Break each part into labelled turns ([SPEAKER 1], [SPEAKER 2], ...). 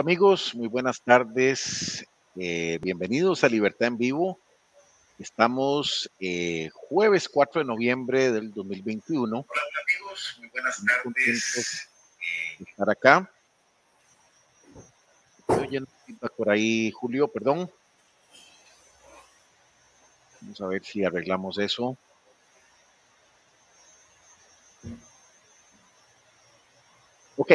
[SPEAKER 1] Hola, amigos, muy buenas tardes. Eh, bienvenidos a Libertad en Vivo. Estamos eh, jueves 4 de noviembre del 2021. Hola, hola amigos, muy buenas tardes. De estar acá. Estoy por ahí, Julio, perdón. Vamos a ver si arreglamos eso. Ok,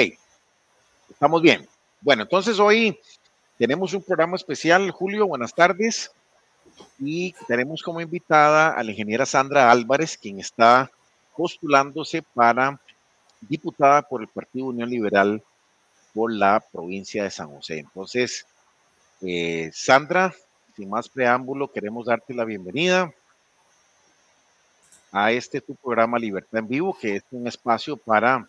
[SPEAKER 1] estamos bien. Bueno, entonces hoy tenemos un programa especial. Julio, buenas tardes. Y tenemos como invitada a la ingeniera Sandra Álvarez, quien está postulándose para diputada por el Partido Unión Liberal por la provincia de San José. Entonces, eh, Sandra, sin más preámbulo, queremos darte la bienvenida a este tu programa Libertad en Vivo, que es un espacio para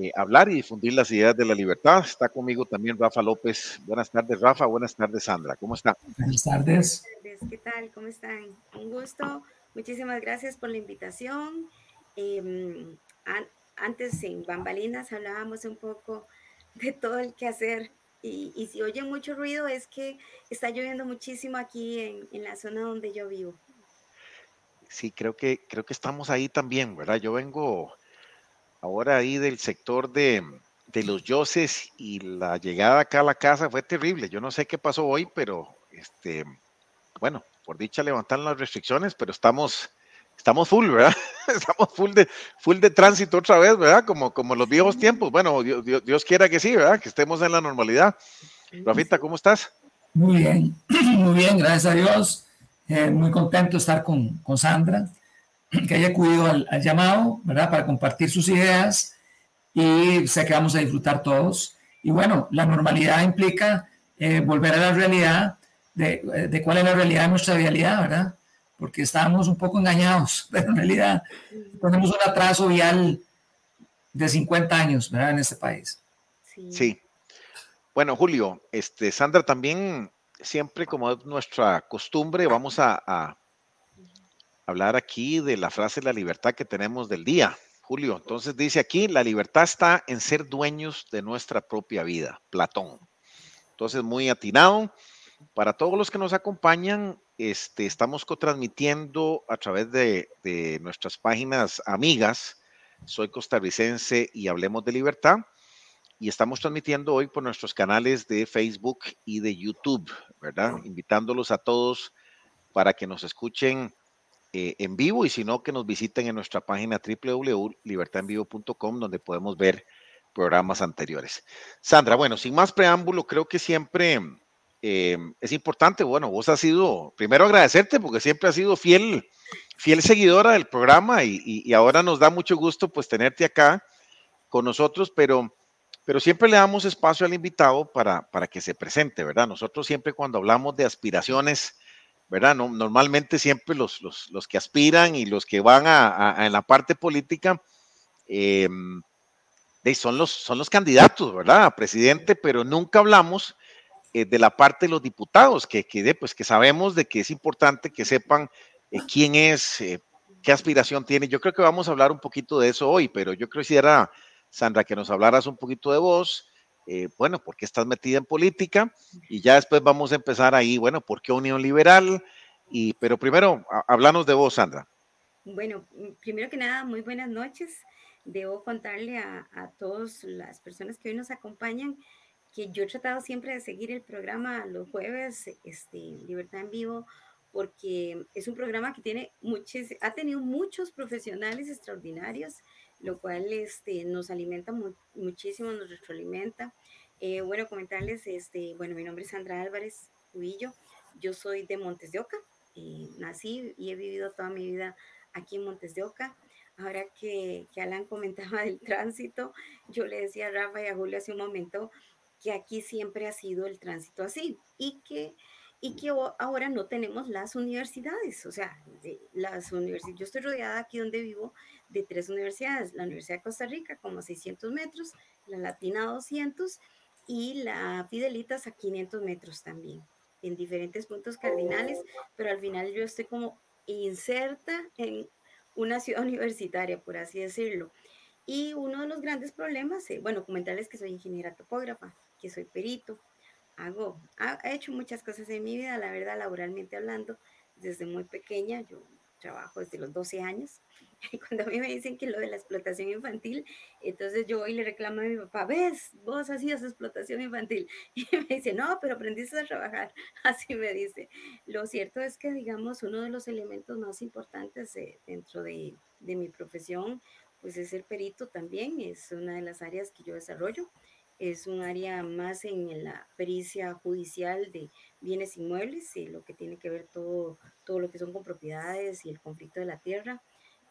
[SPEAKER 1] eh, hablar y difundir las ideas de la libertad. Está conmigo también Rafa López. Buenas tardes, Rafa. Buenas tardes, Sandra. ¿Cómo está?
[SPEAKER 2] Buenas tardes.
[SPEAKER 3] ¿Qué tal? ¿Cómo están? Un gusto. Muchísimas gracias por la invitación. Em, antes en Bambalinas hablábamos un poco de todo el que hacer y, y, si oyen mucho ruido es que está lloviendo muchísimo aquí en, en, la zona donde yo vivo.
[SPEAKER 1] Sí, creo que, creo que estamos ahí también, ¿verdad? Yo vengo ahora ahí del sector de, los Yoses y la llegada acá a la casa fue terrible. Yo no sé qué pasó hoy, pero este, bueno, por dicha levantaron las restricciones, pero estamos, estamos full, ¿verdad? Estamos full de, full de tránsito otra vez, ¿verdad? Como, como los viejos tiempos. Bueno, Dios, quiera que sí, ¿verdad? Que estemos en la normalidad. Rafita, ¿cómo estás?
[SPEAKER 2] Muy bien, muy bien, gracias a Dios. Eh, muy contento de estar con, con Sandra que haya acudido al, llamado, ¿verdad? Para compartir sus ideas y sé que vamos a disfrutar todos. Y bueno, la normalidad implica eh, volver a la realidad de, de, cuál es la realidad de nuestra realidad, ¿verdad? Porque estábamos un poco engañados, pero en realidad tenemos un atraso vial de 50 años, ¿verdad? En este país.
[SPEAKER 1] Sí. sí. Bueno, Julio, este, Sandra, también siempre como es nuestra costumbre, vamos a hablar aquí de la frase la libertad que tenemos del día. Julio, entonces dice aquí, la libertad está en ser dueños de nuestra propia vida, Platón. Entonces, muy atinado. Para todos los que nos acompañan, este, estamos cotransmitiendo a través de, de nuestras páginas amigas. Soy costarricense y hablemos de libertad. Y estamos transmitiendo hoy por nuestros canales de Facebook y de YouTube, ¿verdad? Invitándolos a todos para que nos escuchen eh, en vivo y si no, que nos visiten en nuestra página www.libertadenvivo.com donde podemos ver programas anteriores. Sandra, bueno, sin más preámbulo, creo que siempre eh, es importante, bueno, vos has sido, primero agradecerte porque siempre has sido fiel, fiel seguidora del programa y, ahora nos da mucho gusto pues tenerte acá con nosotros, pero, pero siempre le damos espacio al invitado para, para que se presente, ¿verdad? Nosotros siempre cuando hablamos de aspiraciones, ¿verdad? No, normalmente siempre los, los, los, que aspiran y los que van a, en la parte política eh, son, los, son los candidatos, ¿verdad? A presidente, pero nunca hablamos eh, de la parte de los diputados, que, que, pues, que sabemos de que es importante que sepan eh, quién es, qué aspiración tiene. Yo creo que vamos a hablar un poquito de eso hoy, pero yo quisiera, Sandra, que nos hablaras un poquito de vos, eh, bueno, ¿por qué estás metida en política? Y ya después vamos a empezar ahí, bueno, ¿por qué Unión Liberal? Y, pero primero, háblanos de vos, Sandra.
[SPEAKER 3] Bueno, mm, primero que nada, muy buenas noches. Debo contarle a, a todas las personas que hoy nos acompañan que yo he tratado siempre de seguir el programa los jueves, este, Libertad en Vivo, porque es un programa que tiene muchos, ha tenido muchos profesionales extraordinarios lo cual este, nos alimenta muchísimo, nos retroalimenta. Eh, bueno, comentarles, este, bueno, mi nombre es Sandra Álvarez Cubillo, yo soy de Montes de Oca, eh, nací y he vivido toda mi vida aquí en Montes de Oca. Ahora que, que Alan comentaba del tránsito, yo le decía a Rafa y a Julio hace un momento que aquí siempre ha sido el tránsito así y que y que ahora no tenemos las universidades, o sea, las universidades, yo estoy rodeada aquí donde vivo de tres universidades, la Universidad de Costa Rica como a 600 metros, la Latina a 200 y la Fidelitas a 500 metros también, en diferentes puntos cardinales, pero al final yo estoy como inserta en una ciudad universitaria, por así decirlo. Y uno de los grandes problemas, eh, bueno, comentarles que soy ingeniera topógrafa, que soy perito, hago, he hecho muchas cosas en mi vida, la verdad, laboralmente hablando, desde muy pequeña, yo trabajo desde los 12 años, y cuando a mí me dicen que lo de la explotación infantil, entonces yo voy y le reclamo a mi papá, ves, vos hacías explotación infantil, y me dice, no, pero aprendiste a trabajar, así me dice. Lo cierto es que, digamos, uno de los elementos más importantes dentro de, de mi profesión pues es el perito también, es una de las áreas que yo desarrollo. Es un área más en la pericia judicial de bienes inmuebles, y lo que tiene que ver todo, todo lo que son con propiedades y el conflicto de la tierra,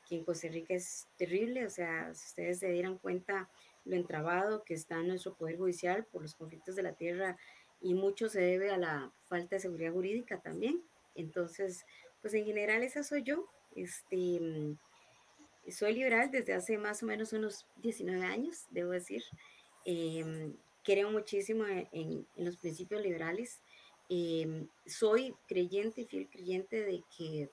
[SPEAKER 3] que en Costa Rica es terrible, o sea, si ustedes se dieran cuenta lo entrabado que está en nuestro Poder Judicial por los conflictos de la tierra y mucho se debe a la falta de seguridad jurídica también. Entonces, pues en general esa soy yo. Este, soy liberal desde hace más o menos unos 19 años, debo decir. Em, creo muchísimo en, los principios liberales. Em, soy creyente y fiel creyente de que,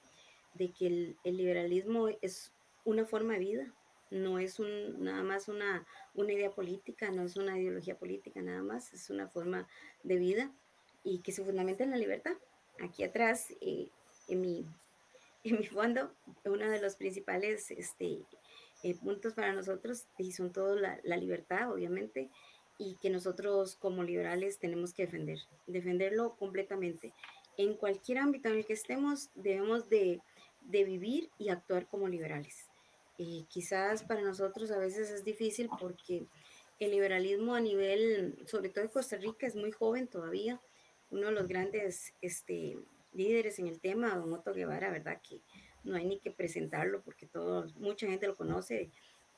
[SPEAKER 3] de que el, liberalismo es una forma de vida, no es un, nada más una, una idea política, no es una ideología política nada más, es una forma de vida y que se fundamenta en la libertad. Aquí atrás, eh, en mi en mi fondo, uno de los principales este, eh, puntos para nosotros y son todo la, libertad, obviamente, y que nosotros como liberales tenemos que defender, defenderlo completamente. En cualquier ámbito en el que estemos, debemos de, vivir y actuar como liberales. Eh, quizás para nosotros a veces es difícil porque el liberalismo a nivel, sobre todo en Costa Rica, es muy joven todavía. Uno de los grandes este, líderes en el tema, don Otto Guevara, ¿verdad? Que no hay ni que presentarlo porque todo, mucha gente lo conoce.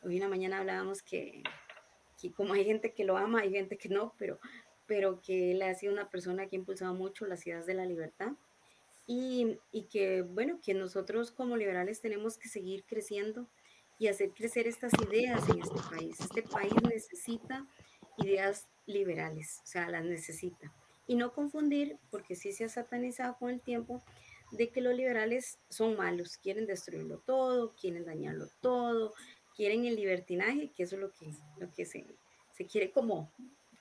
[SPEAKER 3] Hoy en la mañana hablábamos que, que, como hay gente que lo ama, hay gente que no, pero, pero que él ha sido una persona que ha impulsado mucho las ideas de la libertad y, y que, bueno, que nosotros como liberales tenemos que seguir creciendo y hacer crecer estas ideas en este país. Este país necesita ideas liberales, o sea, las necesita y no confundir, porque sí se ha satanizado con el tiempo, de que los liberales son malos, quieren destruirlo todo, quieren dañarlo todo, quieren el libertinaje, que eso es lo que, lo que se, se quiere como,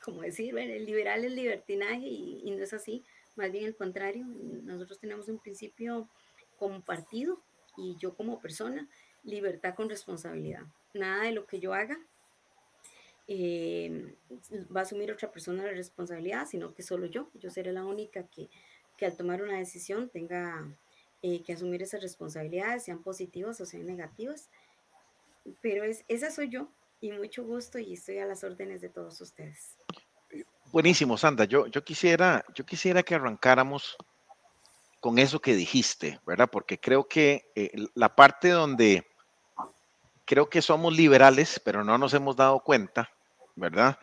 [SPEAKER 3] como decir, el liberal es libertinaje y, no es así, más bien el contrario, nosotros tenemos un principio como partido y yo como persona, libertad con responsabilidad. Nada de lo que yo haga eh, va a asumir otra persona la responsabilidad, sino que solo yo. Yo seré la única que, que al tomar una decisión tenga eh, que asumir esas responsabilidades, sean positivas o sean negativas. Pero es, esa soy yo y mucho gusto y estoy a las órdenes de todos ustedes.
[SPEAKER 1] Buenísimo, Sandra. Yo, yo, quisiera, yo quisiera que arrancáramos con eso que dijiste, ¿verdad? Porque creo que eh, la parte donde creo que somos liberales, pero no nos hemos dado cuenta, ¿verdad?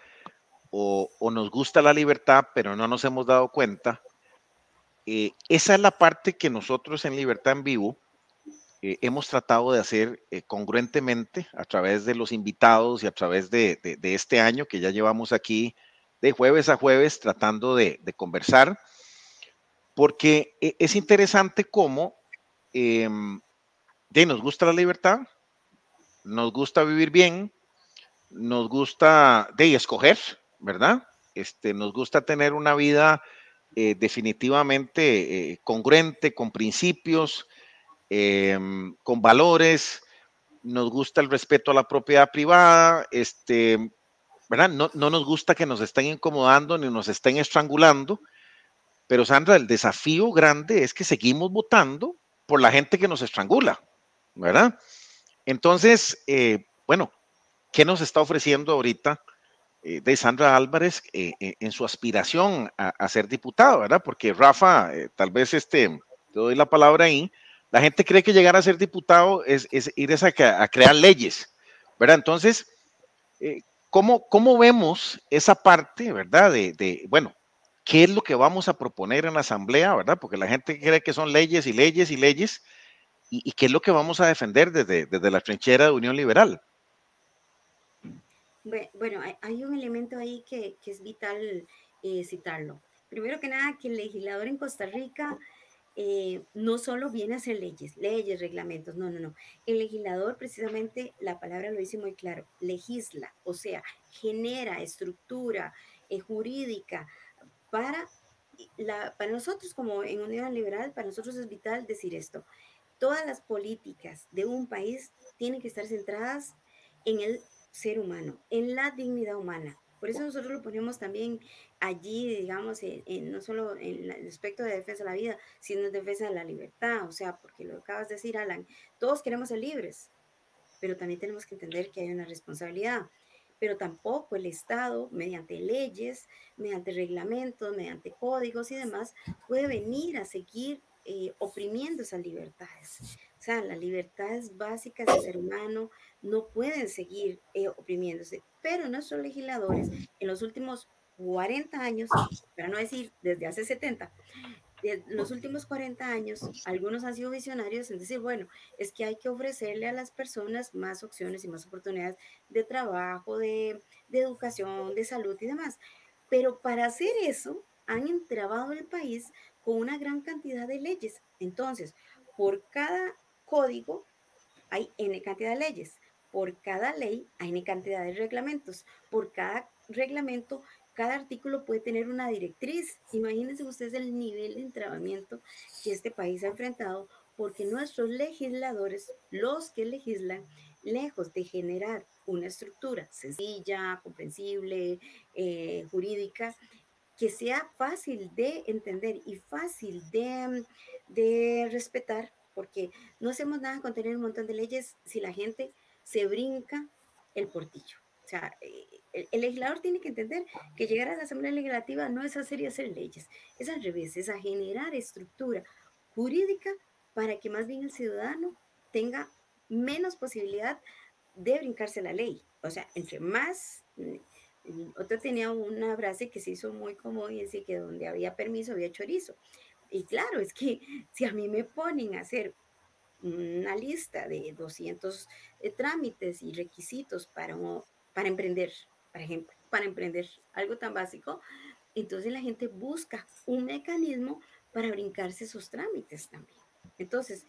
[SPEAKER 1] O, nos gusta la libertad, pero no nos hemos dado cuenta. Eh, esa es la parte que nosotros en Libertad en Vivo eh, hemos tratado de hacer eh, congruentemente a través de los invitados y a través de, este año que ya llevamos aquí de jueves a jueves tratando de, conversar, porque es interesante cómo em, de, nos gusta la libertad, nos gusta vivir bien, nos gusta de escoger, ¿verdad? Este, nos gusta tener una vida eh, definitivamente eh, congruente, con principios, em, con valores, nos gusta el respeto a la propiedad privada, este, ¿verdad? No, no nos gusta que nos estén incomodando ni nos estén estrangulando, pero Sandra, el desafío grande es que seguimos votando por la gente que nos estrangula, ¿verdad? Entonces, eh, bueno, ¿qué nos está ofreciendo ahorita de Sandra Álvarez eh, en su aspiración a, ser diputado, verdad? Porque Rafa, tal vez este, te doy la palabra ahí, la gente cree que llegar a ser diputado es, ir a, crear leyes, ¿verdad? Entonces, ¿cómo, ¿cómo, vemos esa parte, verdad? De, bueno, ¿qué es lo que vamos a proponer en la asamblea, verdad? Porque la gente cree que son leyes y leyes y leyes, y, qué es lo que vamos a defender desde, desde la trinchera de Unión Liberal.
[SPEAKER 3] Bueno, hay un elemento ahí que, es vital eh, citarlo. Primero que nada, que el legislador en Costa Rica eh, no solo viene a hacer leyes, leyes, reglamentos, no, no, no. El legislador, precisamente, la palabra lo dice muy claro, legisla, o sea, genera estructura eh, jurídica para, la, para nosotros como en Unión Liberal, para nosotros es vital decir esto. Todas las políticas de un país tienen que estar centradas en el ser humano, en la dignidad humana, por eso nosotros lo ponemos también allí, digamos, en, no solo en el aspecto de defensa de la vida, sino en defensa de la libertad. O sea, porque lo acabas de decir, Alan, todos queremos ser libres, pero también tenemos que entender que hay una responsabilidad. Pero tampoco el Estado, mediante leyes, mediante reglamentos, mediante códigos y demás, puede venir a seguir eh, oprimiendo esas libertades. O sea, las libertades básicas del ser humano no pueden seguir eh, oprimiéndose. Pero nuestros legisladores en los últimos 40 años, para no decir desde hace 70, en los últimos 40 años, algunos han sido visionarios en decir, bueno, es que hay que ofrecerle a las personas más opciones y más oportunidades de trabajo, de, de educación, de salud y demás. Pero para hacer eso, han entrabado el país con una gran cantidad de leyes. Entonces, por cada código hay N cantidad de leyes. Por cada ley hay N cantidad de reglamentos. Por cada reglamento, cada artículo puede tener una directriz. Imagínense ustedes el nivel de entrabamiento que este país ha enfrentado porque nuestros legisladores, los que legislan, lejos de generar una estructura sencilla, comprensible, eh, jurídica, que sea fácil de entender y fácil de, de respetar, porque no hacemos nada con tener un montón de leyes si la gente se brinca el portillo. O sea, eh, el, legislador tiene que entender que llegar a la Asamblea Legislativa no es hacer y hacer leyes, es al revés, es a generar estructura jurídica para que más bien el ciudadano tenga menos posibilidad de brincarse la ley. O sea, entre más... Mm, otro tenía una frase que se hizo muy común y decía que donde había permiso había chorizo. Y claro, es que si a mí me ponen a hacer una lista de 200 eh, trámites y requisitos para, para emprender, por ejemplo, para emprender algo tan básico, entonces la gente busca un mecanismo para brincarse esos trámites también. Entonces,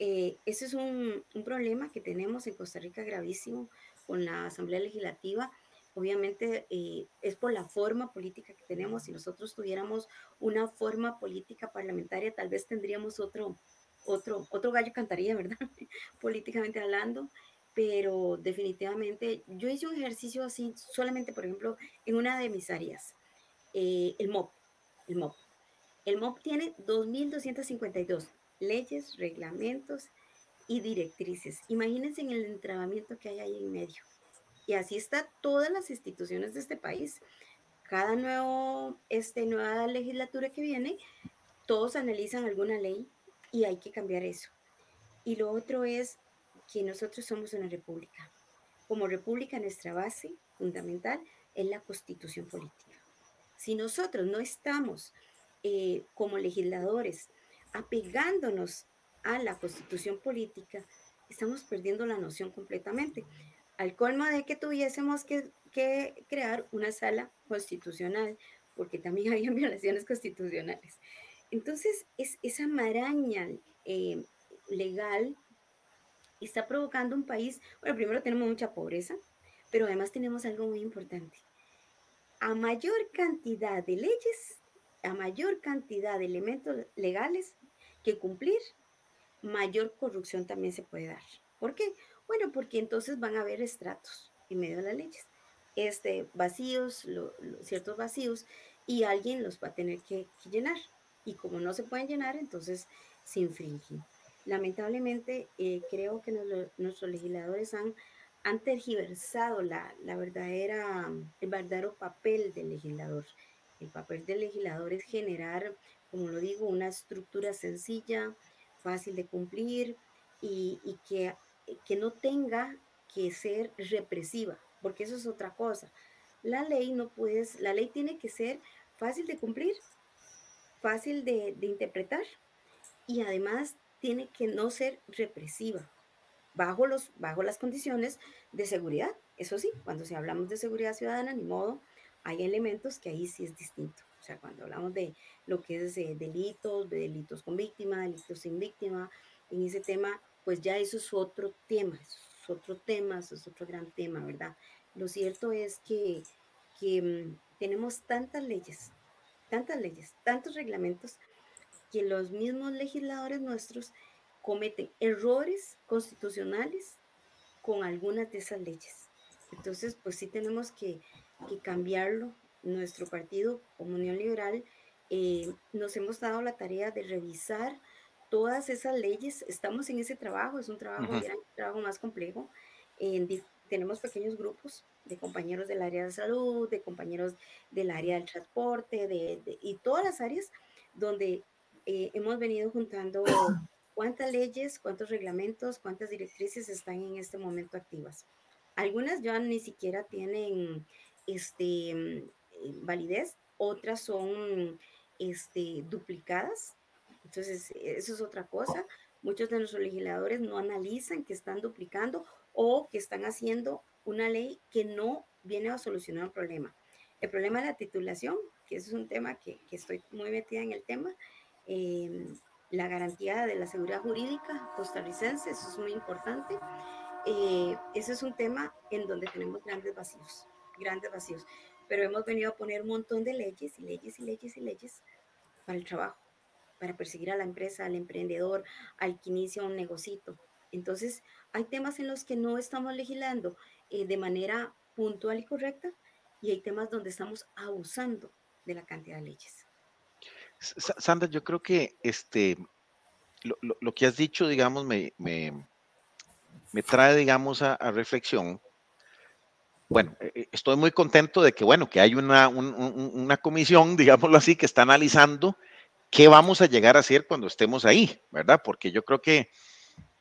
[SPEAKER 3] eh, ese es un, un, problema que tenemos en Costa Rica gravísimo con la Asamblea Legislativa Obviamente eh, es por la forma política que tenemos. Si nosotros tuviéramos una forma política parlamentaria, tal vez tendríamos otro, otro, otro gallo cantaría, ¿verdad? Políticamente hablando. Pero definitivamente yo hice un ejercicio así solamente, por ejemplo, en una de mis áreas, eh, el MOP. El MOP. El MOP tiene 2.252 leyes, reglamentos y directrices. Imagínense en el entrabamiento que hay ahí en medio. Y así está todas las instituciones de este país. Cada nuevo, este, nueva legislatura que viene, todos analizan alguna ley y hay que cambiar eso. Y lo otro es que nosotros somos una república. Como república, nuestra base fundamental es la constitución política. Si nosotros no estamos eh, como legisladores apegándonos a la constitución política, estamos perdiendo la noción completamente al colmo de que tuviésemos que, crear una sala constitucional, porque también había violaciones constitucionales. Entonces, es, esa maraña eh, legal está provocando un país, bueno, primero tenemos mucha pobreza, pero además tenemos algo muy importante. A mayor cantidad de leyes, a mayor cantidad de elementos legales que cumplir, mayor corrupción también se puede dar. ¿Por qué? Bueno, porque entonces van a haber estratos en medio de las leyes, este, vacíos, ciertos vacíos, y alguien los va a tener que, llenar. Y como no se pueden llenar, entonces se infringen. Lamentablemente, eh, creo que nuestros legisladores han, han tergiversado la, la verdadera, el verdadero papel del legislador. El papel del legislador es generar, como lo digo, una estructura sencilla, fácil de cumplir y, y que que no tenga que ser represiva, porque eso es otra cosa. La ley no puedes, la ley tiene que ser fácil de cumplir, fácil de, interpretar y además tiene que no ser represiva, bajo, los, bajo las condiciones de seguridad. Eso sí, cuando se hablamos de seguridad ciudadana, ni modo, hay elementos que ahí sí es distinto. O sea, cuando hablamos de lo que es eh, delitos, de delitos con víctima, delitos sin víctima, en ese tema, pues ya eso es otro tema, es otro tema, es otro gran tema, ¿verdad? Lo cierto es que, que mm, tenemos tantas leyes, tantas leyes, tantos reglamentos, que los mismos legisladores nuestros cometen errores constitucionales con algunas de esas leyes. Entonces, pues sí tenemos que, que cambiarlo nuestro partido, Comunión Liberal, eh, nos hemos dado la tarea de revisar todas esas leyes. Estamos en ese trabajo, es un trabajo, un trabajo más complejo. tenemos pequeños grupos de compañeros del área de salud, de compañeros del área del transporte, de, y todas las áreas donde eh, hemos venido juntando cuántas leyes, cuántos reglamentos, cuántas directrices están en este momento activas. Algunas ya ni siquiera tienen este, eh, validez, otras son este, duplicadas. Entonces, eso es otra cosa. Muchos de nuestros legisladores no analizan que están duplicando o que están haciendo una ley que no viene a solucionar un problema. El problema de la titulación, que es un tema que, estoy muy metida en el tema, eh, la garantía de la seguridad jurídica costarricense, eso es muy importante. Eh, ese es un tema en donde tenemos grandes vacíos, grandes vacíos pero hemos venido a poner un montón de leyes y leyes y leyes y leyes para el trabajo, para perseguir a la empresa, al emprendedor, al que inicia un negocito. Entonces, hay temas en los que no estamos legislando eh, de manera puntual y correcta y hay temas donde estamos abusando de la cantidad de leyes.
[SPEAKER 1] Sandra, yo creo que este, lo, que has dicho, digamos, me, me, me trae, digamos, a reflexión bueno, eh, estoy muy contento de que, bueno, que hay una, una comisión, digámoslo así, que está analizando qué vamos a llegar a hacer cuando estemos ahí, ¿verdad? Porque yo creo que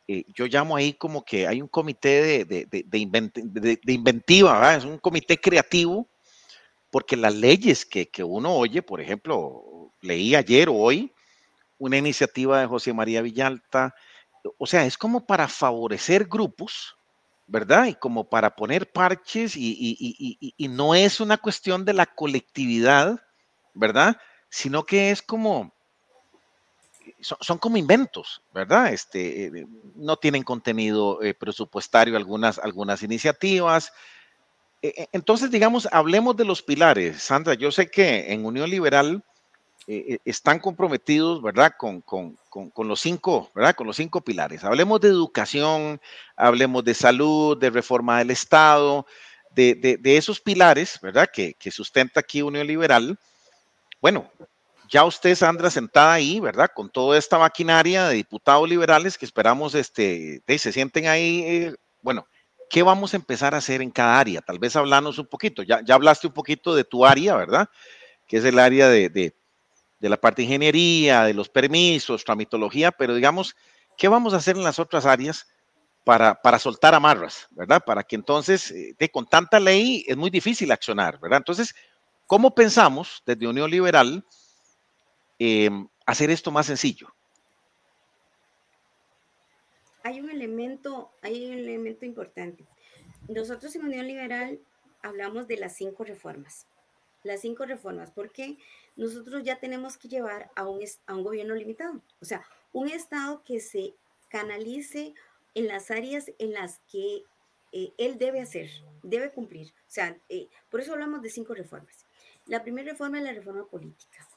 [SPEAKER 1] eh, yo llamo ahí como que hay un comité de, de, inventiva, ¿verdad? Es un comité creativo, porque las leyes que, que uno oye, por ejemplo, leí ayer o hoy una iniciativa de José María Villalta, o sea, es como para favorecer grupos, ¿verdad? Y como para poner parches y, no es una cuestión de la colectividad, ¿verdad? Sino que es como, son, como inventos, ¿verdad? Este, eh, no tienen contenido eh, presupuestario algunas, algunas iniciativas. E, e, entonces, digamos, hablemos de los pilares. Sandra, yo sé que en Unión Liberal eh, están comprometidos, ¿verdad? Con, con, con, los cinco, ¿verdad? Con los cinco pilares. Hablemos de educación, hablemos de salud, de reforma del Estado, de, de, de esos pilares, ¿verdad? Que, que, sustenta aquí Unión Liberal. Bueno, ya usted, Sandra, sentada ahí, ¿verdad? Con toda esta maquinaria de diputados liberales que esperamos, este, se sienten ahí, eh, bueno, ¿qué vamos a empezar a hacer en cada área? Tal vez hablarnos un poquito. Ya, ya hablaste un poquito de tu área, ¿verdad? Que es el área de, de de la parte de ingeniería, de los permisos, tramitología, pero digamos, ¿qué vamos a hacer en las otras áreas para, para soltar amarras, verdad? Para que entonces, eh, con tanta ley es muy difícil accionar, ¿verdad? Entonces, ¿cómo pensamos desde Unión Liberal em, hacer esto más sencillo?
[SPEAKER 3] Hay un elemento, hay un elemento importante. Nosotros en Unión Liberal hablamos de las cinco reformas. Las cinco reformas, porque nosotros ya tenemos que llevar a un, gobierno limitado, o sea, un Estado que se canalice en las áreas en las que eh, él debe hacer, debe cumplir. O sea, eh, por eso hablamos de cinco reformas. La primera reforma es la reforma política,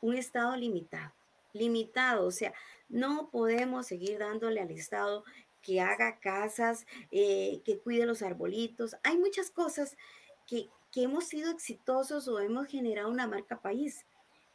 [SPEAKER 3] un Estado limitado, limitado, o sea, no podemos seguir dándole al Estado que haga casas, eh, que cuide los arbolitos. Hay muchas cosas que, que hemos sido exitosos o hemos generado una marca país,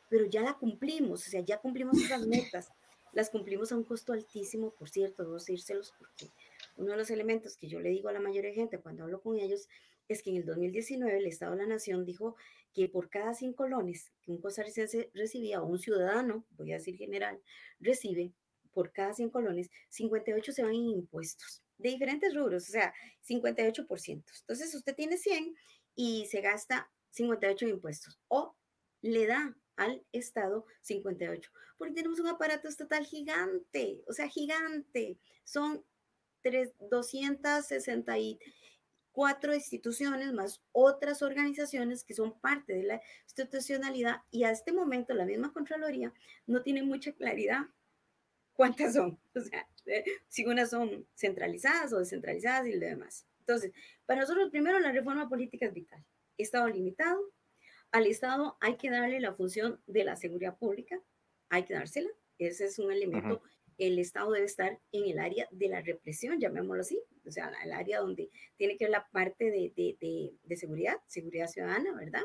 [SPEAKER 3] pero ya la cumplimos, o sea, ya cumplimos esas metas. Las cumplimos a un costo altísimo, por cierto, debo decírselos porque uno de los elementos que yo le digo a la mayoría de gente cuando hablo con ellos es que en el 2019 el Estado de la Nación dijo que por cada cinco colones que un costarricense recibía o un ciudadano, voy a decir general, recibe, por cada 100 colones, 58 se van en impuestos de diferentes rubros, o sea, 58%. Entonces usted tiene 100 y se gasta 58 impuestos o le da al Estado 58, porque tenemos un aparato estatal gigante, o sea, gigante. Son 3, 260 y cuatro instituciones más otras organizaciones que son parte de la institucionalidad y a este momento la misma Contraloría no tiene mucha claridad cuántas son, o sea, si unas son centralizadas o descentralizadas y lo demás. Entonces, para nosotros primero la reforma política es vital. Estado limitado, al Estado hay que darle la función de la seguridad pública, hay que dársela, ese es un elemento el Estado debe estar en el área de la represión, llamémoslo así, o sea, el área donde tiene que ver la parte de, de, de, seguridad, seguridad ciudadana, ¿verdad?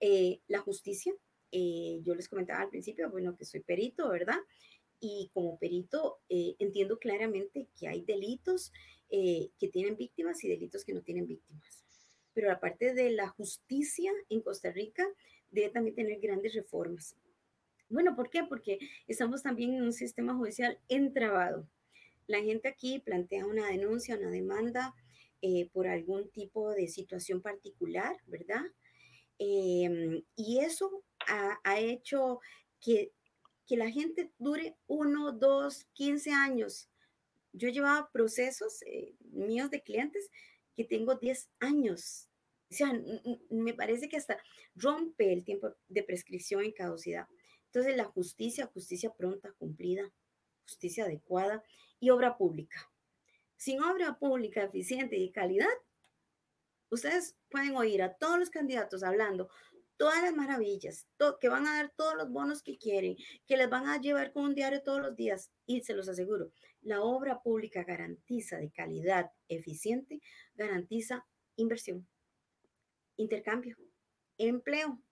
[SPEAKER 3] Eh, la justicia, eh, yo les comentaba al principio, bueno, que soy perito, ¿verdad? Y como perito eh, entiendo claramente que hay delitos que tienen víctimas y delitos que no tienen víctimas. Pero la parte de la justicia en Costa Rica debe también tener grandes reformas. Bueno, ¿por qué? Porque estamos también en un sistema judicial entrabado. La gente aquí plantea una denuncia, una demanda eh, por algún tipo de situación particular, ¿verdad? Em, y eso ha, hecho que, la gente dure uno, dos, quince años. Yo llevaba procesos eh, míos de clientes que tengo 10 años. O sea, me parece que hasta rompe el tiempo de prescripción en caducidad. Entonces, la justicia, justicia pronta, cumplida, justicia adecuada y obra pública. Sin obra pública eficiente y de calidad, ustedes pueden oír a todos los candidatos hablando todas las maravillas, que van a dar todos los bonos que quieren, que les van a llevar con un diario todos los días. Y se los aseguro, la obra pública garantiza de calidad eficiente, garantiza inversión, intercambio, empleo,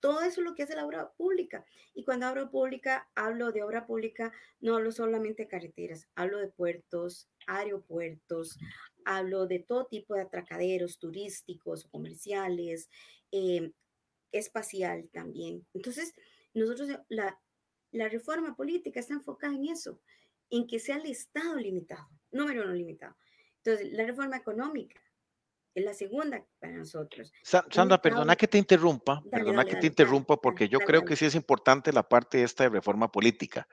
[SPEAKER 3] todo eso es lo que hace la obra pública. Y cuando hablo pública, hablo de obra pública, no hablo solamente de carreteras, hablo de puertos, aeropuertos, hablo de todo tipo de atracaderos turísticos, comerciales, eh, espacial también. Entonces, nosotros, la, la reforma política está enfocada en eso, en que sea el Estado limitado, número no limitado. Entonces, la reforma económica, es la segunda para nosotros.
[SPEAKER 1] Sandra, perdona que te interrumpa, perdona que te interrumpa porque yo creo que sí es importante la parte esta de reforma política.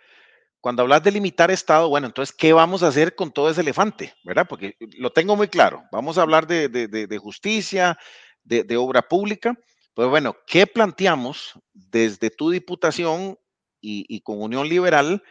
[SPEAKER 1] Cuando hablas de limitar Estado, bueno, entonces, ¿qué vamos a hacer con todo ese elefante? ¿Verdad? Porque lo tengo muy claro. Vamos a hablar de, de, de, justicia, de, obra pública. Pues bueno, ¿qué planteamos desde tu diputación y, y con Unión Liberal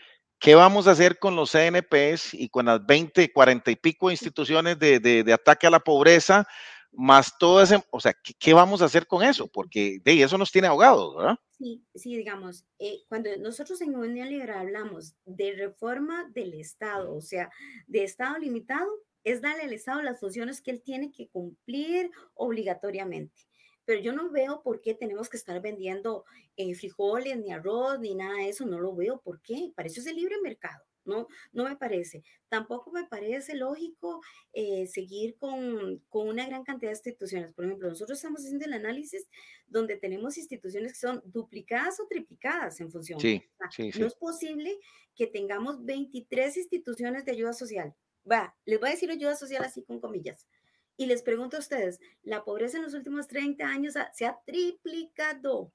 [SPEAKER 1] ¿Qué vamos a hacer con los CNPs y con las 20, 40 y pico instituciones de, de, ataque a la pobreza, más todo ese, o sea, ¿qué, vamos a hacer con eso? Porque de eso nos tiene ahogados, ¿verdad?
[SPEAKER 3] Sí, sí, digamos, eh, cuando nosotros en Unión Liberal hablamos de reforma del Estado, o sea, de Estado limitado, es darle al Estado las funciones que él tiene que cumplir obligatoriamente pero yo no veo por qué tenemos que estar vendiendo eh, frijoles, ni arroz, ni nada de eso, no lo veo. ¿Por qué? Para eso es el libre mercado. No, no me parece. Tampoco me parece lógico eh, seguir con, con, una gran cantidad de instituciones. Por ejemplo, nosotros estamos haciendo el análisis donde tenemos instituciones que son duplicadas o triplicadas en función.
[SPEAKER 1] Sí, sí,
[SPEAKER 3] No es posible que tengamos 23 instituciones de ayuda social. Va, les voy a decir ayuda social así con comillas. Y les pregunto a ustedes, la pobreza en los últimos 30 años se ha triplicado.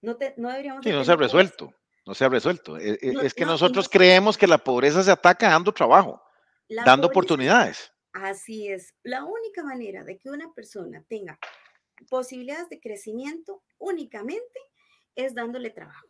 [SPEAKER 3] No, te, no deberíamos...
[SPEAKER 1] Sí, no se ha resuelto, no se ha resuelto. E, e, es, que nosotros creemos que la pobreza se ataca dando trabajo, dando oportunidades.
[SPEAKER 3] Así es. La única manera de que una persona tenga posibilidades de crecimiento únicamente es dándole trabajo.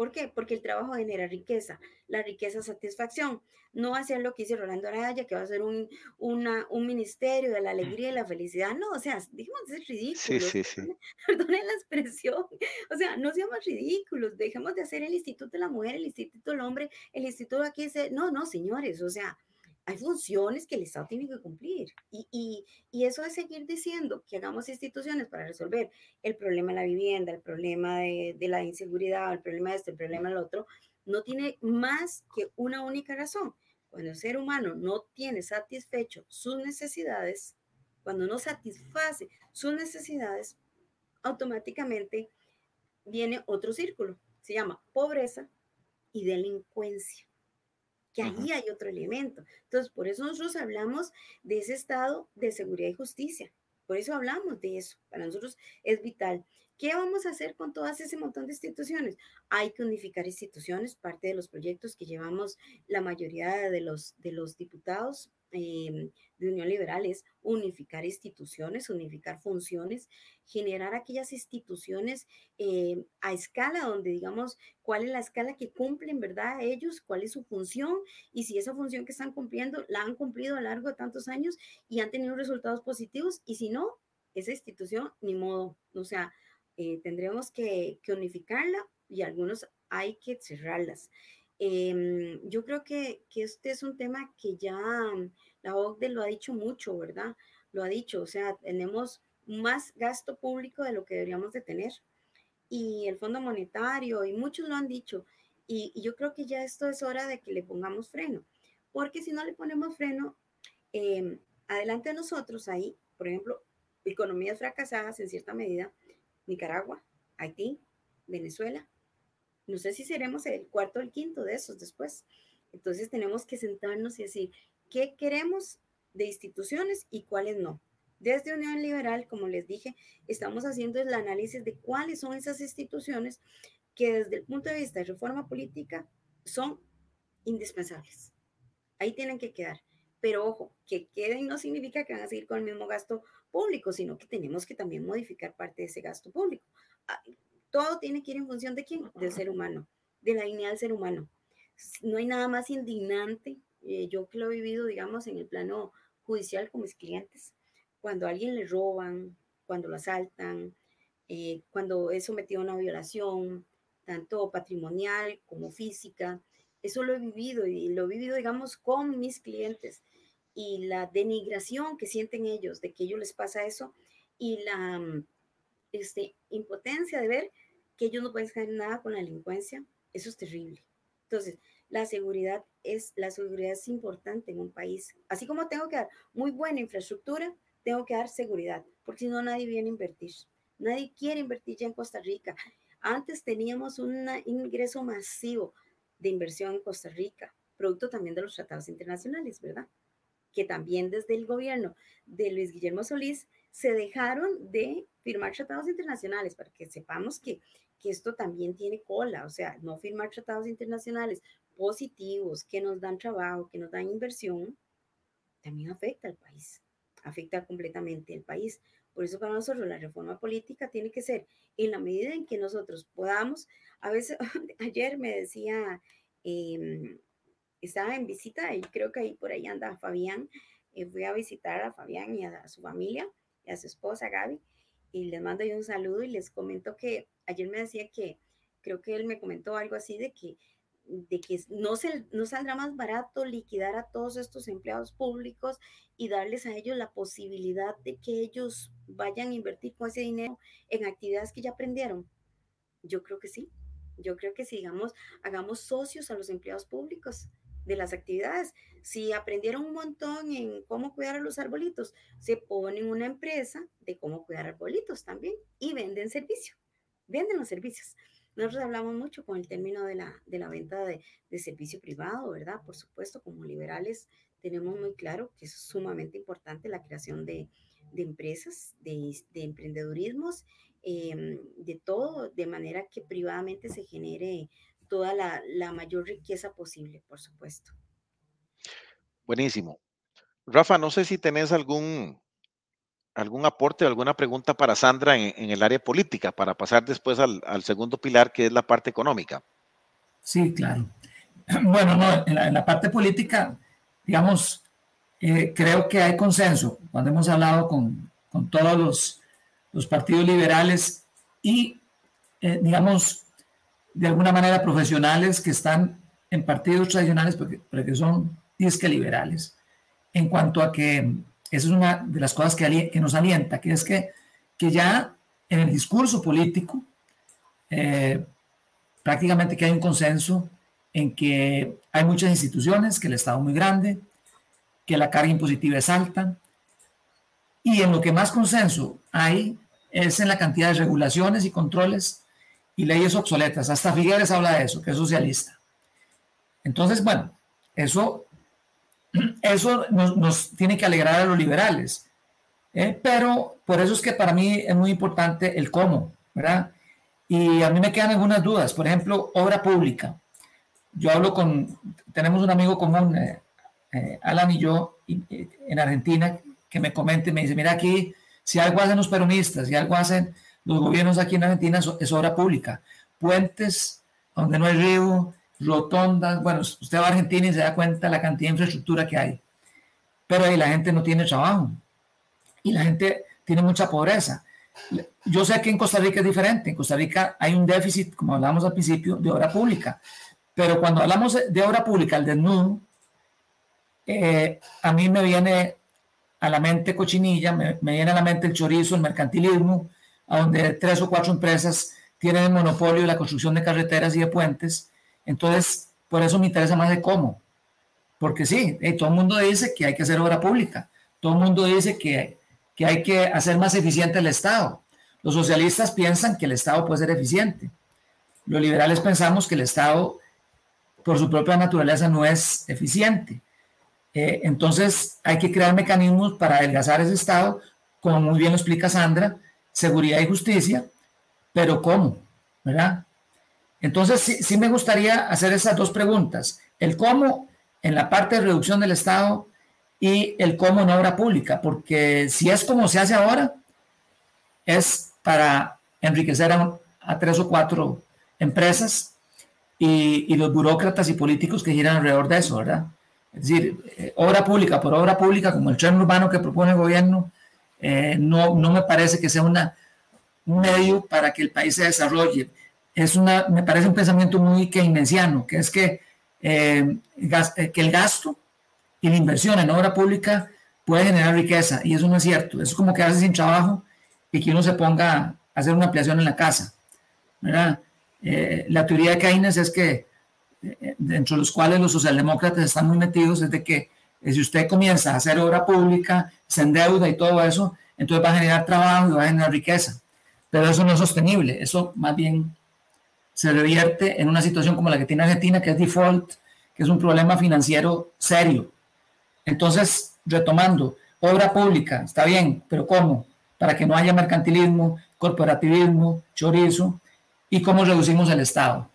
[SPEAKER 3] ¿Por qué? Porque el trabajo genera riqueza, la riqueza satisfacción. No ser lo que dice Rolando Araya, que va a ser un, un ministerio de la alegría y la felicidad. No, o sea, dijimos, es ridículo.
[SPEAKER 1] Sí, sí, sí.
[SPEAKER 3] Perdonen la expresión. O sea, no seamos ridículos. Dejemos de hacer el Instituto de la Mujer, el Instituto del Hombre, el Instituto aquí. No, no, señores, o sea, hay funciones que el Estado tiene que cumplir. Y, y, y, eso es seguir diciendo que hagamos instituciones para resolver el problema de la vivienda, el problema de, de la inseguridad, el problema de este, el problema del otro, no tiene más que una única razón. Cuando el ser humano no tiene satisfecho sus necesidades, cuando no satisface sus necesidades, automáticamente viene otro círculo. Se llama pobreza y delincuencia que ahí hay otro elemento. Entonces, por eso nosotros hablamos de ese estado de seguridad y justicia. Por eso hablamos de eso. Para nosotros es vital. ¿Qué vamos a hacer con todas ese montón de instituciones? Hay que unificar instituciones, parte de los proyectos que llevamos la mayoría de los, de los diputados em, de Unión Liberal es unificar instituciones, unificar funciones, generar aquellas instituciones eh, a escala donde digamos cuál es la escala que cumplen, ¿verdad? Ellos, cuál es su función y si esa función que están cumpliendo la han cumplido a lo largo de tantos años y han tenido resultados positivos y si no, esa institución ni modo, o sea, eh, tendremos que, que unificarla y algunos hay que cerrarlas. Em, yo creo que, que, este es un tema que ya la OCDE lo ha dicho mucho, ¿verdad? Lo ha dicho, o sea, tenemos más gasto público de lo que deberíamos de tener. Y el Fondo Monetario, y muchos lo han dicho. Y, yo creo que ya esto es hora de que le pongamos freno, porque si no le ponemos freno, em, adelante de nosotros ahí, por ejemplo, economías fracasadas en cierta medida, Nicaragua, Haití, Venezuela, no sé si seremos el cuarto o el quinto de esos después. Entonces tenemos que sentarnos y decir, ¿qué queremos de instituciones y cuáles no? Desde Unión Liberal, como les dije, estamos haciendo el análisis de cuáles son esas instituciones que desde el punto de vista de reforma política son indispensables. Ahí tienen que quedar. Pero ojo, que queden no significa que van a seguir con el mismo gasto público, sino que tenemos que también modificar parte de ese gasto público. Todo tiene que ir en función de quién? Del ser humano, de la dignidad del ser humano. No hay nada más indignante, eh, yo que lo he vivido, digamos, en el plano judicial con mis clientes, cuando a alguien le roban, cuando lo asaltan, eh, cuando es sometido a una violación, tanto patrimonial como física. Eso lo he vivido y lo he vivido, digamos, con mis clientes. Y la denigración que sienten ellos de que ellos les pasa eso y la mm, este, impotencia de ver que ellos no pueden hacer nada con la delincuencia, eso es terrible. Entonces, la seguridad es, la seguridad es importante en un país. Así como tengo que dar muy buena infraestructura, tengo que dar seguridad, porque si no nadie viene a invertir. Nadie quiere invertir ya en Costa Rica. Antes teníamos un ingreso masivo de inversión en Costa Rica, producto también de los tratados internacionales, ¿verdad? Que también desde el gobierno de Luis Guillermo Solís se dejaron de firmar tratados internacionales para que sepamos que, que esto también tiene cola, o sea, no firmar tratados internacionales positivos que nos dan trabajo, que nos dan inversión, también afecta al país, afecta completamente al país. Por eso para nosotros la reforma política tiene que ser en la medida en que nosotros podamos, a veces, ayer me decía, em, estaba en visita y creo que ahí por ahí anda Fabián, eh, fui a visitar a Fabián y a su familia y a su esposa Gaby y les mando yo un saludo y les comento que ayer me decía que creo que él me comentó algo así de que de que no, se, no saldrá más barato liquidar a todos estos empleados públicos y darles a ellos la posibilidad de que ellos vayan a invertir con ese dinero en actividades que ya aprendieron. Yo creo que sí. Yo creo que sigamos, hagamos socios a los empleados públicos de las actividades. Si aprendieron un montón en cómo cuidar a los arbolitos, se ponen una empresa de cómo cuidar arbolitos también y venden servicio, venden los servicios. Nosotros hablamos mucho con el término de la, de la venta de, de servicio privado, ¿verdad? Por supuesto, como liberales tenemos muy claro que es sumamente importante la creación de, de empresas, de, de em, de todo, de manera que privadamente se genere toda la, la mayor riqueza posible, por supuesto.
[SPEAKER 1] Buenísimo. Rafa, no sé si tenés algún, algún aporte, alguna pregunta para Sandra en, el área política, para pasar después al, al, segundo pilar, que es la parte económica.
[SPEAKER 2] Sí, claro. Bueno, no, en, la, parte política, digamos, eh, creo que hay consenso cuando hemos hablado con, con todos los, los, partidos liberales y, eh, digamos, de alguna manera profesionales que están en partidos tradicionales, porque, porque son disque liberales, en cuanto a que esa es una de las cosas que, que nos alienta, que es que, que ya en el discurso político eh, prácticamente que hay un consenso en que hay muchas instituciones, que el Estado es muy grande, que la carga impositiva es alta, y en lo que más consenso hay es en la cantidad de regulaciones y controles y leyes obsoletas. Hasta Figueres habla de eso, que es socialista. Entonces, bueno, eso, eso nos, tiene que alegrar a los liberales. ¿eh? Pero por eso es que para mí es muy importante el cómo, ¿verdad? Y a mí me quedan algunas dudas. Por ejemplo, obra pública. Yo hablo con, tenemos un amigo común, eh, eh, Alan y yo en Argentina, que me comente, me dice, mira aquí, si algo hacen los peronistas y algo hacen los gobiernos aquí en Argentina, es obra pública. Puentes donde no hay río, rotondas, bueno, usted va a Argentina y se da cuenta la cantidad de infraestructura que hay. Pero ahí la gente no tiene trabajo y la gente tiene mucha pobreza. Yo sé que en Costa Rica es diferente. En Costa Rica hay un déficit, como hablamos al principio, de obra pública. Pero cuando hablamos de obra pública, el desnudo, eh, a mí me viene a la mente cochinilla, me, viene a la mente el chorizo, el mercantilismo, donde tres o cuatro empresas tienen el monopolio de la construcción de carreteras y de puentes. Entonces, por eso me interesa más de cómo. Porque sí, todo el mundo dice que hay que hacer obra pública, todo el mundo dice que, que hay que hacer más eficiente el Estado. Los socialistas piensan que el Estado puede ser eficiente. Los liberales pensamos que el Estado, por su propia naturaleza, no es eficiente. Eh, entonces hay que crear mecanismos para adelgazar ese Estado, como muy bien lo explica Sandra, seguridad y justicia, pero ¿cómo? ¿Verdad? Entonces sí, me gustaría hacer esas dos preguntas. El cómo en la parte de reducción del Estado y el cómo en obra pública, porque si es como se hace ahora, es para enriquecer a, tres o cuatro empresas y, y, los burócratas y políticos que giran alrededor de eso, ¿verdad? Es decir, eh, obra pública por obra pública, como el tren urbano que propone el gobierno, eh, no, no me parece que sea una, un medio para que el país se desarrolle. Es una, me parece un pensamiento muy keynesiano, que es que, eh, que el gasto y la inversión en obra pública puede generar riqueza, y eso no es cierto. Eso es como quedarse sin trabajo y que uno se ponga a hacer una ampliación en la casa. ¿verdad? la teoría de Keynes es que dentro de los cuales los socialdemócratas están muy metidos, es de que eh, si usted comienza a hacer obra pública, se endeuda y todo eso, entonces va a generar trabajo y va a generar riqueza. Pero eso no es sostenible, eso más bien se revierte en una situación como la que tiene Argentina, que es default, que es un problema financiero serio. Entonces, retomando, obra pública, está bien, pero ¿cómo? Para que no haya mercantilismo, corporativismo, chorizo, y cómo reducimos el Estado.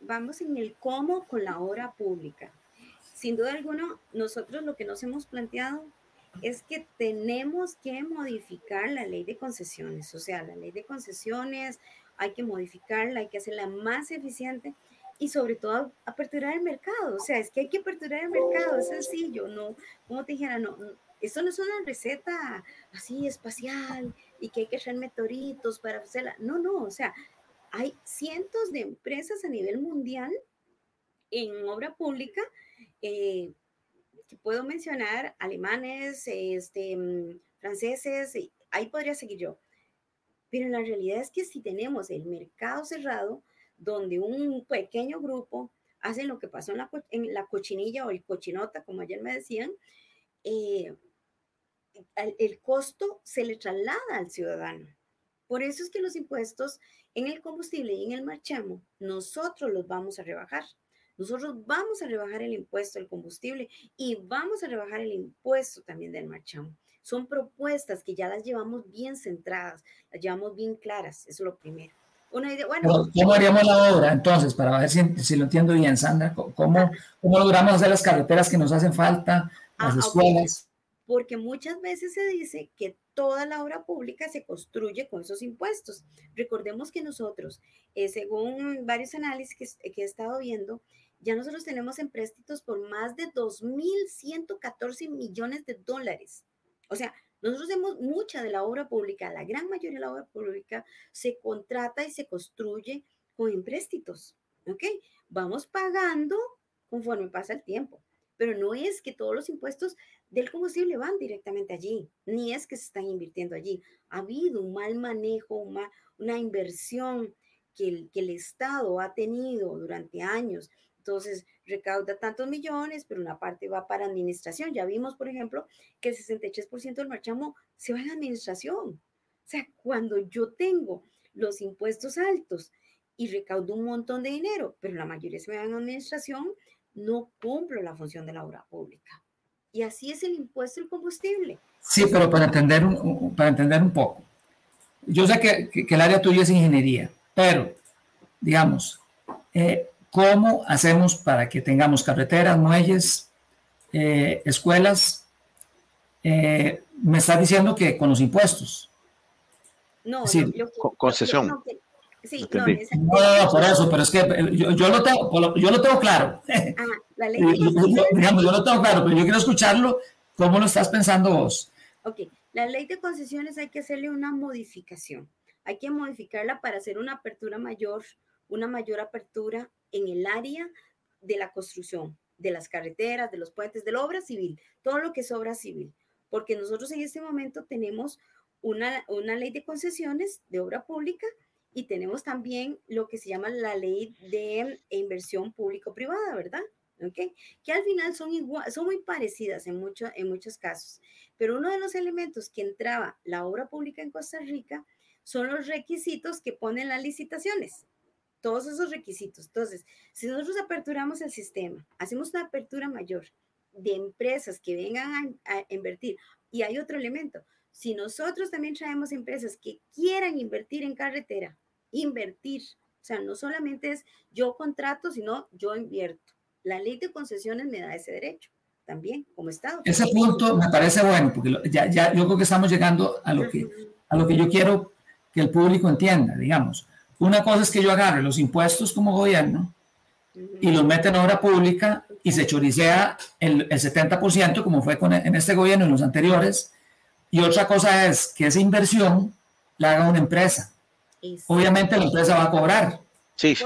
[SPEAKER 3] vamos, en el cómo con la obra pública. Sin duda alguna, nosotros lo que nos hemos planteado es que tenemos que modificar la ley de concesiones, o sea, la ley de concesiones hay que modificarla, hay que hacerla más eficiente y sobre todo aperturar el mercado, o sea, es que hay que aperturar el mercado, es sencillo, no, como te dijera, no, esto no es una receta así espacial y que hay que echar meteoritos para hacerla, no, no, o sea, hay cientos de empresas a nivel mundial en obra pública, eh, puedo mencionar alemanes, este, mm, franceses, ahí podría seguir yo. Pero la realidad es que si tenemos el mercado cerrado, donde un pequeño grupo hace lo que pasó en la, en la cochinilla o el cochinota, como ayer me decían, eh, el costo se le traslada al ciudadano. Por eso es que los impuestos en el combustible y en el marchamo, nosotros los vamos a rebajar. Nosotros vamos a rebajar el impuesto del combustible y vamos a rebajar el impuesto también del marchamo. Son propuestas que ya las llevamos bien centradas, las llevamos bien claras, eso es lo primero.
[SPEAKER 2] bueno, ¿Cómo haríamos la obra entonces? Para ver si, lo entiendo bien, Sandra. ¿Cómo, ¿Cómo, logramos hacer las carreteras que nos hacen falta, las ah, escuelas?
[SPEAKER 3] porque muchas veces se dice que toda la obra pública se construye con esos impuestos. Recordemos que nosotros, eh, según varios análisis que, que, he estado viendo, ya nosotros tenemos empréstitos por más de 2.114 millones de dólares. O sea, nosotros hacemos mucha de la obra pública, la gran mayoría de la obra pública se contrata y se construye con empréstitos. ¿Ok? Vamos pagando conforme pasa el tiempo pero no es que todos los impuestos del combustible van directamente allí, ni es que se están invirtiendo allí. Ha habido un mal manejo, una, una inversión que el, que el Estado ha tenido durante años. Entonces, recauda tantos millones, pero una parte va para administración. Ya vimos, por ejemplo, que el 63% del marchamo se va en administración. O sea, cuando yo tengo los impuestos altos y recaudo un montón de dinero, pero la mayoría se va en administración, no cumplo la función de la obra pública. Y así es el impuesto al combustible.
[SPEAKER 2] Sí, pero para entender un, para entender un poco. Yo sé que, que, el área tuya es ingeniería, pero, digamos, eh, ¿cómo hacemos para que tengamos carreteras, muelles, eh, escuelas? Eh, me está diciendo que con los impuestos.
[SPEAKER 3] No,
[SPEAKER 1] concesión.
[SPEAKER 3] Sí,
[SPEAKER 2] no, no, por eso, pero es que eh, yo, yo, lo, tengo, yo lo tengo claro. Ah, la ley yo, digamos, yo lo tengo claro, pero yo quiero escucharlo. ¿Cómo lo estás pensando vos?
[SPEAKER 3] Ok, la ley de concesiones hay que hacerle una modificación. Hay que modificarla para hacer una apertura mayor, una mayor apertura en el área de la construcción, de las carreteras, de los puentes, de la obra civil, todo lo que es obra civil. Porque nosotros en este momento tenemos una, una ley de concesiones de obra pública y tenemos también lo que se llama la ley de inversión público-privada, ¿verdad? ¿Okay? Que al final son, igual, son muy parecidas en, mucho, en muchos casos. Pero uno de los elementos que entraba la obra pública en Costa Rica son los requisitos que ponen las licitaciones. Todos esos requisitos. Entonces, si nosotros aperturamos el sistema, hacemos una apertura mayor de empresas que vengan a, a invertir, y hay otro elemento, si nosotros también traemos empresas que quieran invertir en carretera, invertir, o sea, no solamente es yo contrato, sino yo invierto. La ley de concesiones me da ese derecho también como Estado.
[SPEAKER 2] Ese punto me parece bueno, porque ya, ya yo creo que estamos llegando a lo que, a lo que yo quiero que el público entienda, digamos. Una cosa es que yo agarre los impuestos como gobierno y los mete en obra pública y se choricea el, el 70%, como fue con, en este gobierno y en los anteriores, y otra cosa es que esa inversión la haga una empresa. Obviamente la empresa va a cobrar.
[SPEAKER 1] Sí, sí.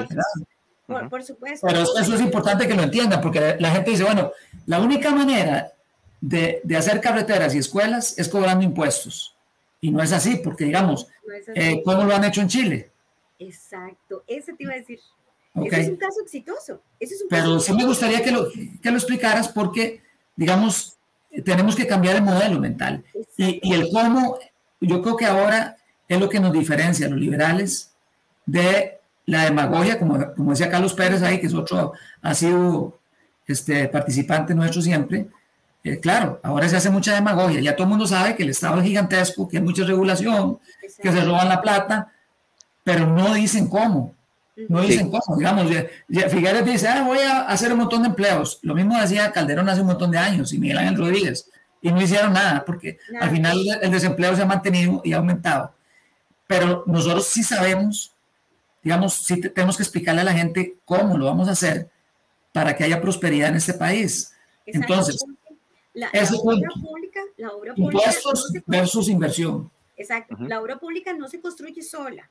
[SPEAKER 3] Por, supuesto.
[SPEAKER 2] Pero eso, es importante que lo entiendan, porque la gente dice, bueno, la única manera de, de hacer carreteras y escuelas es cobrando impuestos. Y no es así, porque digamos, eh, ¿cómo lo han hecho en Chile?
[SPEAKER 3] Exacto, ese te iba a decir. Ese es un caso exitoso. Ese es un
[SPEAKER 2] Pero sí me gustaría que lo, que lo explicaras porque, digamos, tenemos que cambiar el modelo mental. Y, y, el cómo, yo creo que ahora es lo que nos diferencia a los liberales de la demagogia, como, como decía Carlos Pérez ahí, que es otro, ha sido este, participante nuestro siempre. Eh, claro, ahora se hace mucha demagogia, ya todo el mundo sabe que el Estado es gigantesco, que hay mucha regulación, que se roban la plata, pero no dicen cómo. No dicen cómo, digamos, Figueres dice, ah, voy a hacer un montón de empleos. Lo mismo decía Calderón hace un montón de años y Miguel Ángel Rodríguez, y no hicieron nada, porque al final el desempleo se ha mantenido y ha aumentado. Pero nosotros sí sabemos, digamos, sí tenemos que explicarle a la gente cómo lo vamos a hacer para que haya prosperidad en este país. Entonces,
[SPEAKER 3] la, obra pública, la obra
[SPEAKER 2] pública impuestos versus inversión.
[SPEAKER 3] Exacto, la obra pública no se construye sola,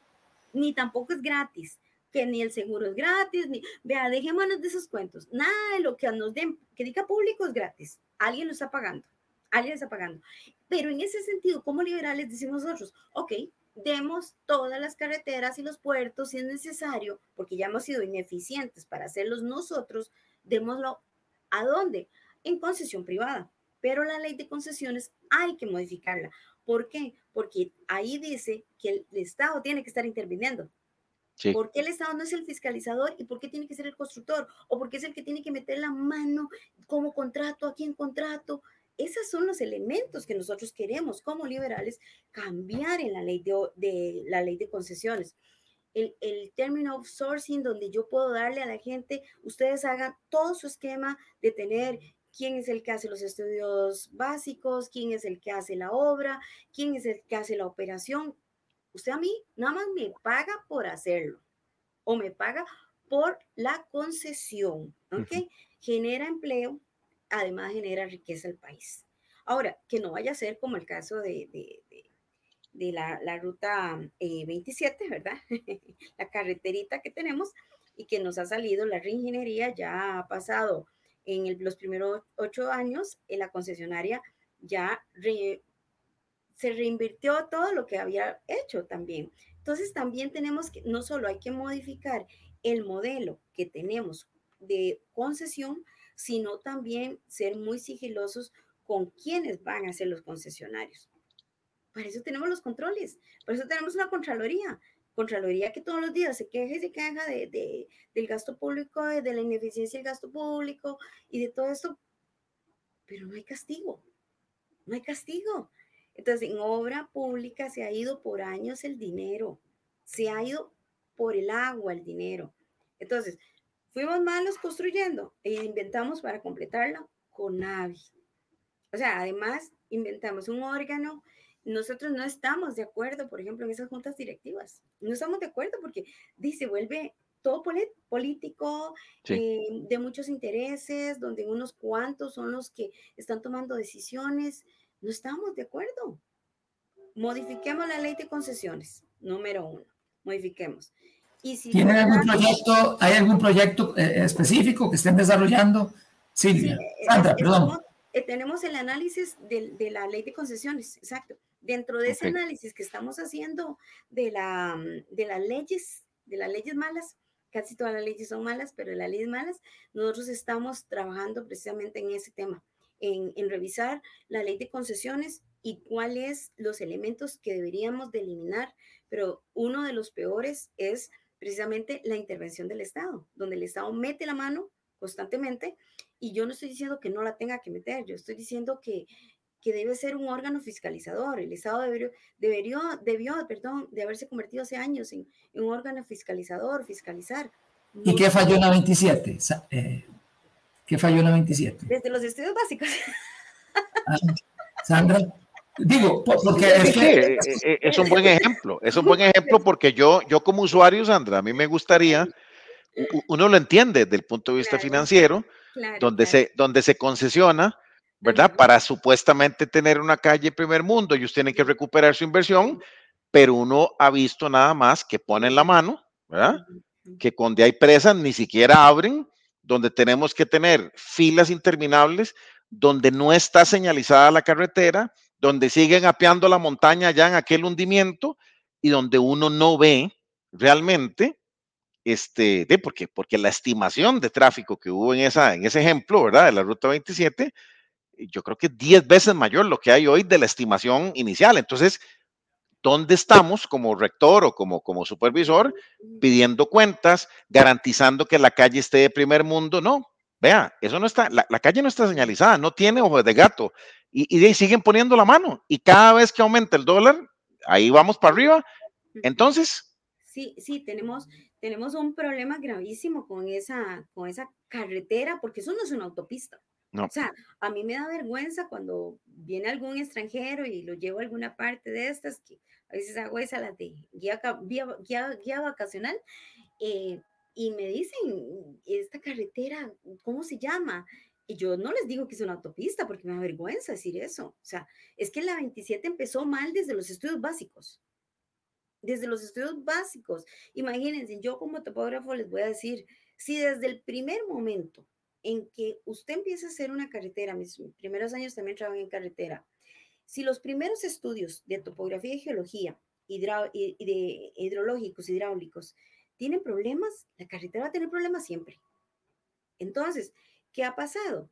[SPEAKER 3] ni tampoco es gratis que ni el seguro es gratis, ni, vea, dejémonos de esos cuentos. Nada de lo que nos den, que diga público es gratis. Alguien lo está pagando, alguien está pagando. Pero en ese sentido, como liberales decimos nosotros, ok, demos todas las carreteras y los puertos si es necesario, porque ya hemos sido ineficientes para hacerlos nosotros, démoslo a dónde? En concesión privada. Pero la ley de concesiones hay que modificarla. ¿Por qué? Porque ahí dice que el Estado tiene que estar interviniendo. ¿Por qué el Estado no es el fiscalizador y por qué tiene que ser el constructor? ¿O por qué es el que tiene que meter la mano como contrato, aquí en contrato? Esos son los elementos que nosotros queremos como liberales cambiar en la ley de, la ley de concesiones. El, el término outsourcing, donde yo puedo darle a la gente, ustedes hagan todo su esquema de tener quién es el que hace los estudios básicos, quién es el que hace la obra, quién es el que hace la operación, Usted a mí nada más me paga por hacerlo o me paga por la concesión, ¿ok? Genera empleo, además genera riqueza al país. Ahora, que no vaya a ser como el caso de, de, la, la, ruta 27, eh, ¿verdad? la carreterita que tenemos y que nos ha salido la reingeniería, ya ha pasado en los primeros ocho años, en la concesionaria ya se reinvirtió todo lo que había hecho también. Entonces también tenemos que, no solo hay que modificar el modelo que tenemos de concesión, sino también ser muy sigilosos con quienes van a ser los concesionarios. Para eso tenemos los controles, por eso tenemos una Contraloría, Contraloría que todos los días se queja y se queja de, del gasto público, de, de la ineficiencia del gasto público y de todo esto, pero no hay castigo, no hay castigo. Entonces, en obra pública se ha ido por años el dinero, se ha ido por el agua el dinero. Entonces, fuimos malos construyendo e inventamos para completarla con Navi. O sea, además inventamos un órgano. Nosotros no estamos de acuerdo, por ejemplo, en esas juntas directivas. No estamos de acuerdo porque dice, vuelve todo político, eh, de muchos intereses, donde unos cuantos son los que están tomando decisiones. No estamos de acuerdo. Modifiquemos la ley de concesiones, número uno. Modifiquemos.
[SPEAKER 2] Y si ¿Tienen algún proyecto, hay algún proyecto eh, específico que estén desarrollando? Silvia,
[SPEAKER 3] sí, Sandra, perdón. Eh, tenemos el análisis de, de, la ley de concesiones, exacto. Dentro de ese análisis que estamos haciendo de, la, de las leyes, de las leyes malas, casi todas las leyes son malas, pero las leyes malas, nosotros estamos trabajando precisamente en ese tema, en, en revisar la ley de concesiones y cuáles los elementos que deberíamos de eliminar, pero uno de los peores es precisamente la intervención del Estado, donde el Estado mete la mano constantemente y yo no estoy diciendo que no la tenga que meter, yo estoy diciendo que, que debe ser un órgano fiscalizador. El Estado debió, debió, debió perdón, de haberse convertido hace años en, un órgano fiscalizador, fiscalizar.
[SPEAKER 2] ¿Y qué falló en la 27? Eh, ¿Qué falló en la 27?
[SPEAKER 3] Desde los estudios básicos.
[SPEAKER 2] Ah, Sandra. Digo, porque
[SPEAKER 1] es, que, eh, eh, es, un buen ejemplo, es un buen ejemplo porque yo, yo como usuario, Sandra, a mí me gustaría, uno lo entiende desde el punto de vista financiero, donde, Se, donde se concesiona, ¿verdad? Para supuestamente tener una calle primer mundo, ellos tienen que recuperar su inversión, pero uno ha visto nada más que ponen la mano, ¿verdad? Que cuando hay presas ni siquiera abren, donde tenemos que tener filas interminables, donde no está señalizada la carretera, donde siguen apeando la montaña ya en aquel hundimiento y donde uno no ve realmente, este, de, porque, porque la estimación de tráfico que hubo en, esa, en ese ejemplo, ¿verdad? De la ruta 27, yo creo que es 10 veces mayor lo que hay hoy de la estimación inicial. Entonces, ¿dónde estamos como rector o como, como supervisor pidiendo cuentas, garantizando que la calle esté de primer mundo? No, vea, eso no está, la, calle no está señalizada, no tiene ojos de gato. Y, y, ahí siguen poniendo la mano. Y cada vez que aumenta el dólar, ahí vamos para arriba. Entonces...
[SPEAKER 3] Sí, sí, tenemos, tenemos un problema gravísimo con esa, con esa carretera, porque eso no es una autopista. O sea, a mí me da vergüenza cuando viene algún extranjero y lo llevo a alguna parte de estas, que a veces hago esa la de guía, guía, guía, vacacional, eh, y me dicen, esta carretera, ¿cómo se llama? Y yo no les digo que es una autopista porque me da vergüenza decir eso. O sea, es que la 27 empezó mal desde los estudios básicos. Desde los estudios básicos. Imagínense, yo como topógrafo les voy a decir, si desde el primer momento en que usted empieza a hacer una carretera, mis primeros años también trabajé en carretera, si los primeros estudios de topografía y geología y de hidrológicos, hidráulicos, tienen problemas, la carretera va a tener problemas siempre. Entonces, ¿qué ha pasado?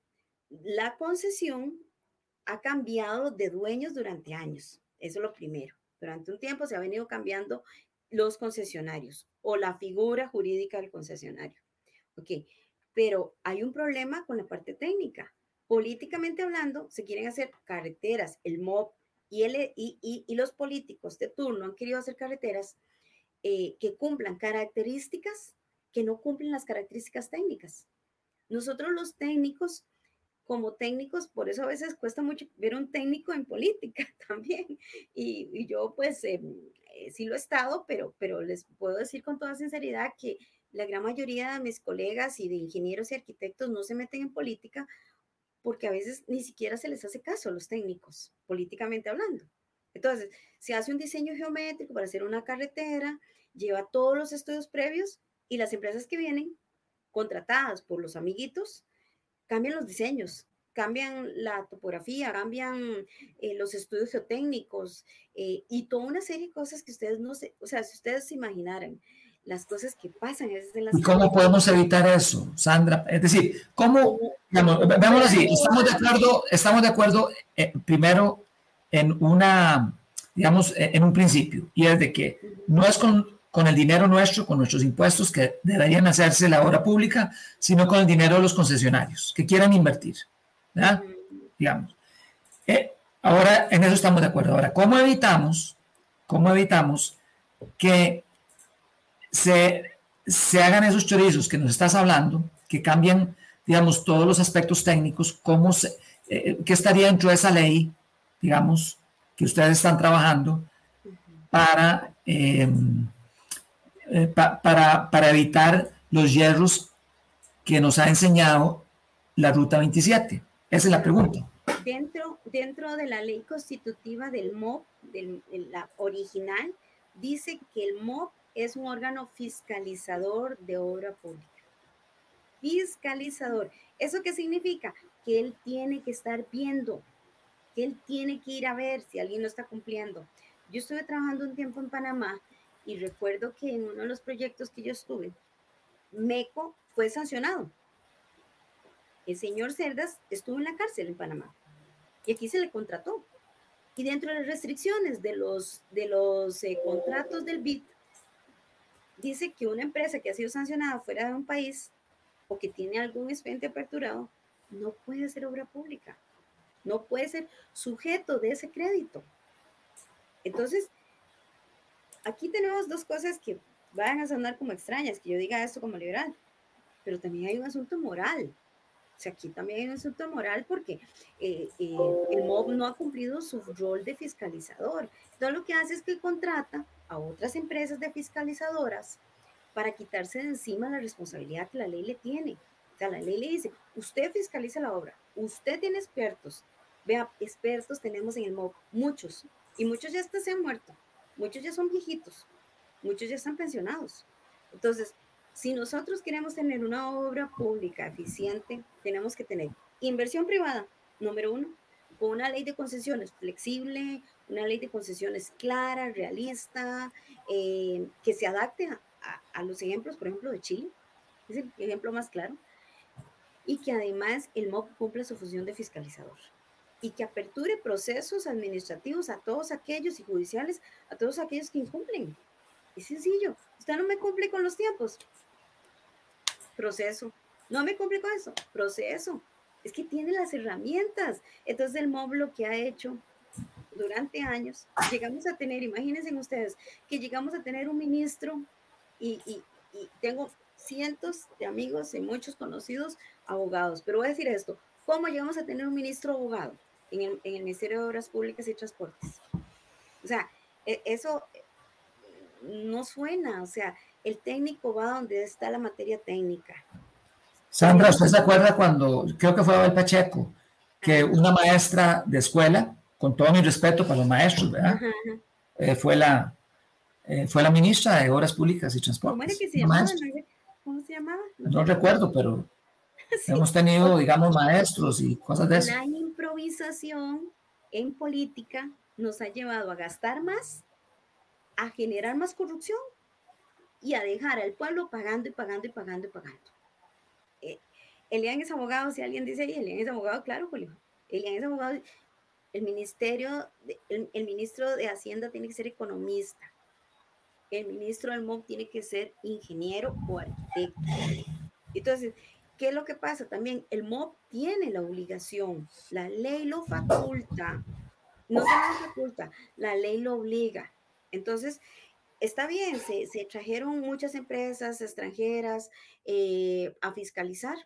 [SPEAKER 3] La concesión ha cambiado de dueños durante años. Eso es lo primero. Durante un tiempo se ha venido cambiando los concesionarios o la figura jurídica del concesionario. Ok, pero hay un problema con la parte técnica. Políticamente hablando, se quieren hacer carreteras, el MOB y, el, y, los políticos de turno han querido hacer carreteras eh, que cumplan características que no cumplen las características técnicas. Nosotros los técnicos, como técnicos, por eso a veces cuesta mucho ver un técnico en política también. Y, yo pues em, eh, sí lo he estado, pero, pero les puedo decir con toda sinceridad que la gran mayoría de mis colegas y de ingenieros y arquitectos no se meten en política porque a veces ni siquiera se les hace caso a los técnicos, políticamente hablando. Entonces, se hace un diseño geométrico para hacer una carretera, lleva todos los estudios previos y las empresas que vienen, contratadas por los amiguitos, cambian los diseños, cambian la topografía, cambian eh, los estudios geotécnicos eh, y toda una serie de cosas que ustedes no sé, o sea, si ustedes se imaginaran, las cosas que pasan. En las
[SPEAKER 2] ¿Y cómo podemos evitar eso, Sandra? Es decir, ¿cómo, digamos, así, estamos de acuerdo, estamos de acuerdo eh, primero en una, digamos, eh, en un principio, y es de que no es con, con el dinero nuestro, con nuestros impuestos que deberían hacerse la obra pública, sino con el dinero de los concesionarios que quieran invertir, ¿verdad? Digamos. Eh, ahora, en eso estamos de acuerdo. Ahora, ¿cómo evitamos, cómo evitamos que se se hagan esos chorizos que nos estás hablando, que cambian, digamos, todos los aspectos técnicos, cómo se, eh, qué estaría dentro de esa ley, digamos, que ustedes están trabajando para, em, eh, para, para evitar los hierros que nos ha enseñado la Ruta 27. Esa es la pregunta.
[SPEAKER 3] Dentro, dentro de la ley constitutiva del MOP, de la original, dice que el MOP es un órgano fiscalizador de obra pública. Fiscalizador. ¿Eso qué significa? Que él tiene que estar viendo, que él tiene que ir a ver si alguien no está cumpliendo. Yo estuve trabajando un tiempo en Panamá y recuerdo que en uno de los proyectos que yo estuve, MECO fue sancionado. El señor Cerdas estuvo en la cárcel en Panamá y aquí se le contrató. Y dentro de las restricciones de los, de los eh, contratos del BIT, dice que una empresa que ha sido sancionada fuera de un país o que tiene algún expediente aperturado, no puede ser obra pública, no puede ser sujeto de ese crédito. Entonces, aquí tenemos dos cosas que van a sonar como extrañas, que yo diga esto como liberal, pero también hay un asunto moral. O sea, aquí también hay un asunto moral porque eh, eh, el MOB no ha cumplido su rol de fiscalizador. Todo lo que hace es que contrata a otras empresas de fiscalizadoras para quitarse de encima la responsabilidad que la ley le tiene. O sea, la ley le dice, usted fiscaliza la obra, usted tiene expertos. Vea, expertos tenemos en el MOB, muchos, y muchos ya hasta se han muerto, muchos ya son viejitos, muchos ya están pensionados. Entonces, si nosotros queremos tener una obra pública eficiente, tenemos que tener inversión privada, número uno, con una ley de concesiones flexible, una ley de concesiones clara, realista, eh, que se adapte a, los ejemplos, por ejemplo, de Chile, es el ejemplo más claro, y que además el MOP cumpla su función de fiscalizador y que aperture procesos administrativos a todos aquellos y judiciales, a todos aquellos que incumplen. Es sencillo. Usted no me cumple con los tiempos. Proceso. No me cumple con eso. Proceso. Es que tiene las herramientas. Entonces el MOB lo que ha hecho durante años, llegamos a tener, imagínense ustedes, que llegamos a tener un ministro y, y, tengo cientos de amigos y muchos conocidos abogados, pero voy a decir esto, ¿cómo llegamos a tener un ministro abogado en el, en el Ministerio de Obras Públicas y Transportes? O sea, e, eso no suena, o sea, el técnico va donde está la materia técnica.
[SPEAKER 2] Sandra, ¿usted se acuerda cuando, creo que fue Abel Pacheco, que una maestra de escuela con todo mi respeto para los maestros, ¿verdad? Eh, fue, la, eh, fue la ministra de Obras Públicas y Transportes.
[SPEAKER 3] ¿Cómo era que se llamaba? ¿Cómo se llamaba?
[SPEAKER 2] No, recuerdo, pero hemos tenido, digamos, maestros y cosas de eso.
[SPEAKER 3] La improvisación en política nos ha llevado a gastar más, a generar más corrupción y a dejar al pueblo pagando y pagando y pagando y pagando. Elian es abogado, si alguien dice ahí, Elian es abogado, claro, Julio. Elian es abogado, el ministerio, el, ministro de Hacienda tiene que ser economista. El ministro del MOB tiene que ser ingeniero o arquitecto. Entonces, ¿qué es lo que pasa? También el MOB tiene la obligación, la ley lo faculta, no se lo faculta, la ley lo obliga. Entonces, está bien, se, trajeron muchas empresas extranjeras eh, a fiscalizar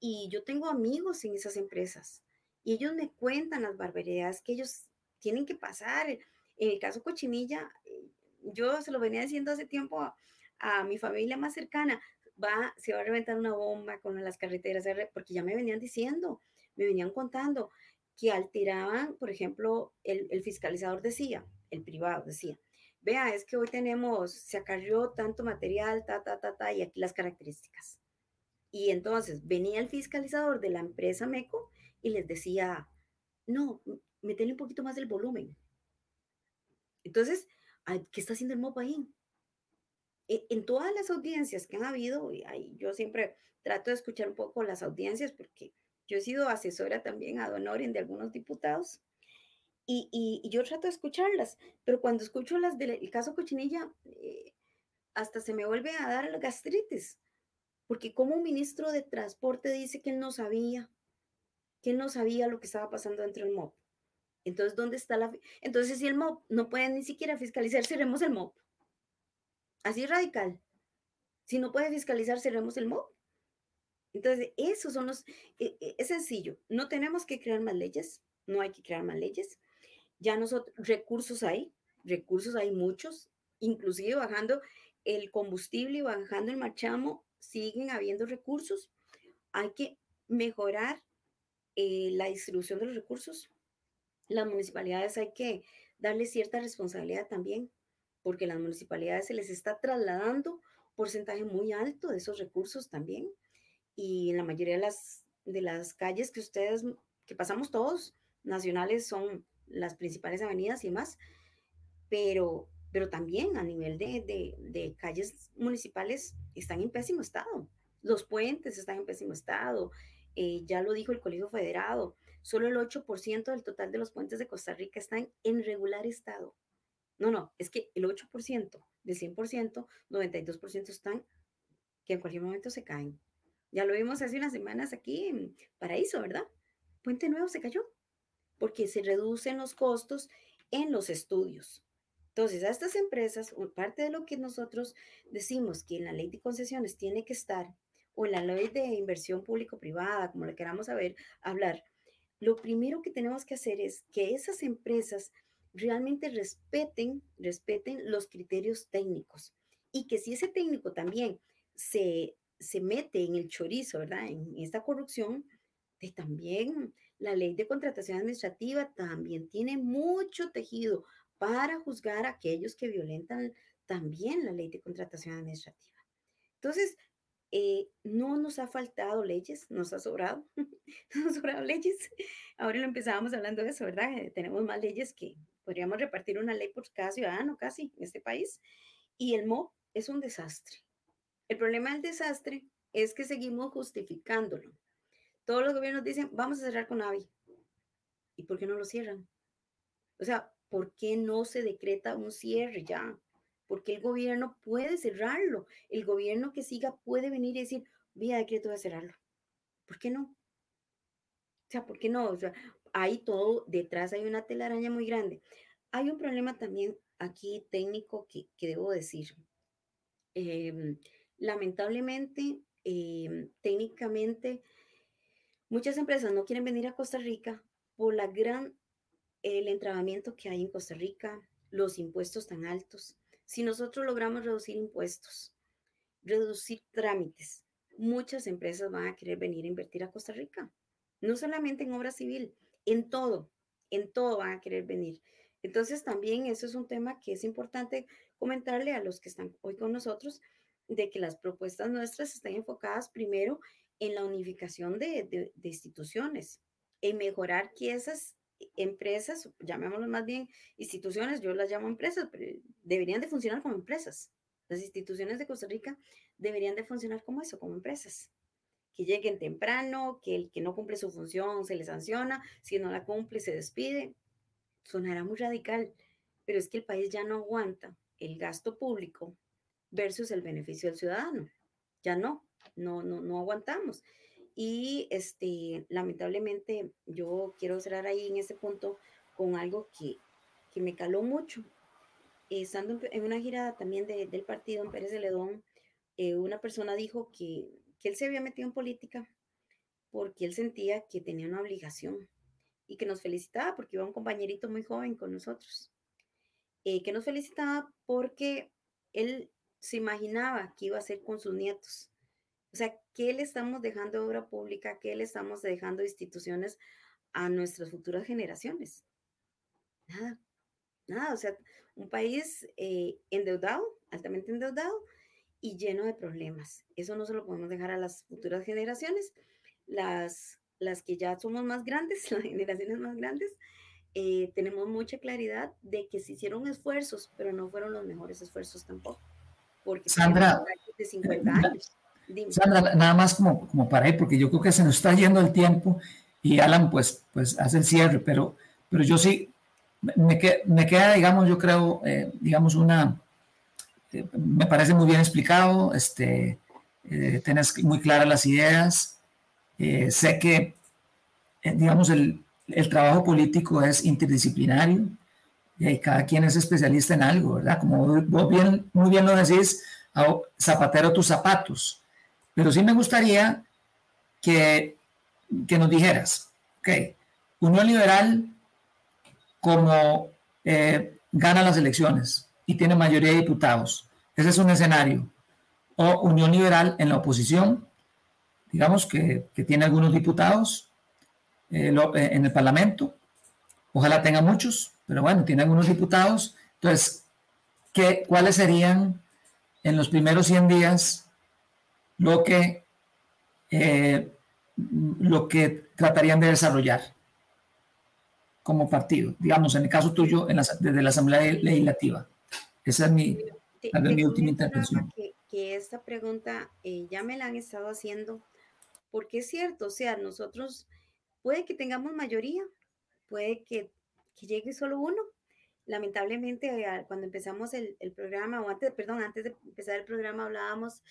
[SPEAKER 3] y yo tengo amigos en esas empresas y ellos me cuentan las barbaridades que ellos tienen que pasar. En el caso Cochinilla, eh, yo se lo venía diciendo hace tiempo a, mi familia más cercana, va, se va a reventar una bomba con las carreteras, porque ya me venían diciendo, me venían contando que alteraban, por ejemplo, el, el fiscalizador decía, el privado decía, vea, es que hoy tenemos, se acarrió tanto material, ta, ta, ta, ta, y aquí las características. Y entonces venía el fiscalizador de la empresa MECO y les decía, no, metele un poquito más del volumen. Entonces, ¿qué está haciendo el MOP ahí? E, en todas las audiencias que han habido, y yo siempre trato de escuchar un poco las audiencias porque yo he sido asesora también a Donoren de algunos diputados y, y, yo trato de escucharlas, pero cuando escucho las del caso Cochinilla, eh, hasta se me vuelve a dar la gastritis, porque como un ministro de transporte dice que él no sabía, que no sabía lo que estaba pasando dentro del MOP. Entonces, ¿dónde está la... Entonces, si el MOP no puede ni siquiera fiscalizar, seremos el MOP. Así radical. Si no puede fiscalizar, cerremos el MOB. Entonces, esos son los, e, e, es sencillo, no tenemos que crear más leyes, no hay que crear más leyes. Ya nosotros, recursos hay, recursos hay muchos, inclusive bajando el combustible y bajando el marchamo, siguen habiendo recursos. Hay que mejorar eh, la distribución de los recursos. Las municipalidades hay que darle cierta responsabilidad también, porque las municipalidades se les está trasladando porcentaje muy alto de esos recursos también. Y en la mayoría de las, de las calles que ustedes, que pasamos todos, nacionales, son las principales avenidas y demás, pero, pero también a nivel de, de calles municipales están en pésimo estado. Los puentes están en pésimo estado, eh, ya lo dijo el Colegio Federado, solo el 8% del total de los puentes de Costa Rica están en regular estado. No, no, es que el 8% del 100%, 92% están que en cualquier momento se caen. Ya lo vimos hace unas semanas aquí en Paraíso, ¿verdad? Puente Nuevo se cayó porque se reducen los costos en los estudios. Entonces, a estas empresas, parte de lo que nosotros decimos que en la ley de concesiones tiene que estar o en la ley de inversión público-privada, como le queramos saber, hablar, lo primero que tenemos que hacer es que esas empresas realmente respeten, respeten los criterios técnicos y que si ese técnico también se, se mete en el chorizo, ¿verdad? En esta corrupción, de también la ley de contratación administrativa también tiene mucho tejido para juzgar a aquellos que violentan también la ley de contratación administrativa. Entonces, eh, no nos ha faltado leyes, nos ha sobrado, nos ha sobrado leyes. Ahora lo empezábamos hablando de eso, ¿verdad? Eh, tenemos más leyes que podríamos repartir una ley por cada ciudadano casi en este país. Y el MOB es un desastre. El problema del desastre es que seguimos justificándolo. Todos los gobiernos dicen, vamos a cerrar con AVI. ¿Y por qué no lo cierran? O sea, ¿por qué no se decreta un cierre ya? porque el gobierno puede cerrarlo. El gobierno que siga puede venir y decir, vía decreto de cerrarlo. ¿Por qué no? O sea, ¿por qué no? O sea, hay todo, detrás hay una telaraña muy grande. Hay un problema también aquí técnico que, debo decir. Em, lamentablemente, em, técnicamente, muchas empresas no quieren venir a Costa Rica por la gran, el entrabamiento que hay en Costa Rica, los impuestos tan altos. Si nosotros logramos reducir impuestos, reducir trámites, muchas empresas van a querer venir a invertir a Costa Rica. No solamente en obra civil, en todo, en todo van a querer venir. Entonces también eso es un tema que es importante comentarle a los que están hoy con nosotros, de que las propuestas nuestras están enfocadas primero en la unificación de, de, de instituciones, en mejorar que esas empresas, llamémoslo más bien instituciones, yo las llamo empresas, deberían de funcionar como empresas. Las instituciones de Costa Rica deberían de funcionar como eso, como empresas. Que lleguen temprano, que el que no cumple su función se le sanciona, si no la cumple se despide. Sonará muy radical, pero es que el país ya no aguanta el gasto público versus el beneficio del ciudadano. Ya no, no, no, no aguantamos. Y este, lamentablemente yo quiero cerrar ahí en ese punto con algo que, que me caló mucho. estando en una gira también del partido en Pérez de Ledón, eh, una persona dijo que, que él se había metido en política porque él sentía que tenía una obligación y que nos felicitaba porque iba un compañerito muy joven con nosotros, eh, que nos felicitaba porque él se imaginaba que iba a hacer con sus nietos o sea, ¿qué le estamos dejando obra pública? ¿Qué le estamos dejando instituciones a nuestras futuras generaciones? Nada, nada. O sea, un país eh, endeudado, altamente endeudado y lleno de problemas. Eso no se lo podemos dejar a las futuras generaciones. Las, las que ya somos más grandes, las generaciones más grandes, eh, tenemos mucha claridad de que se hicieron esfuerzos, pero no fueron los mejores esfuerzos tampoco. Porque
[SPEAKER 2] Sandra, de 50 años. Nada más como, como para ir, porque yo creo que se nos está yendo el tiempo y Alan pues, pues hace el cierre, pero, pero yo sí, me, me queda, digamos, yo creo, eh, digamos, una, eh, me parece muy bien explicado, este, eh, tienes muy claras las ideas, sé que, digamos, el, el, trabajo político es interdisciplinario y cada quien es especialista en algo, ¿verdad? Como vos bien, muy bien lo decís, zapatero tus zapatos, pero sí me gustaría que, que nos dijeras, ok, Unión Liberal como eh, gana las elecciones y tiene mayoría de diputados, ese es un escenario, o Unión Liberal en la oposición, digamos que, que tiene algunos diputados eh, eh, en el Parlamento, ojalá tenga muchos, pero bueno, tiene algunos diputados, entonces, ¿qué, ¿cuáles serían en los primeros 100 días lo que, eh, lo que tratarían de desarrollar como partido, digamos, en el caso tuyo, desde la Asamblea Legislativa. Esa es mi, mi última intervención.
[SPEAKER 3] Que, que, esta pregunta eh, ya me la han estado haciendo, porque es cierto, o sea, nosotros puede que tengamos mayoría, puede que, que llegue solo uno, lamentablemente cuando empezamos el, el, programa, o antes, perdón, antes de empezar el programa hablábamos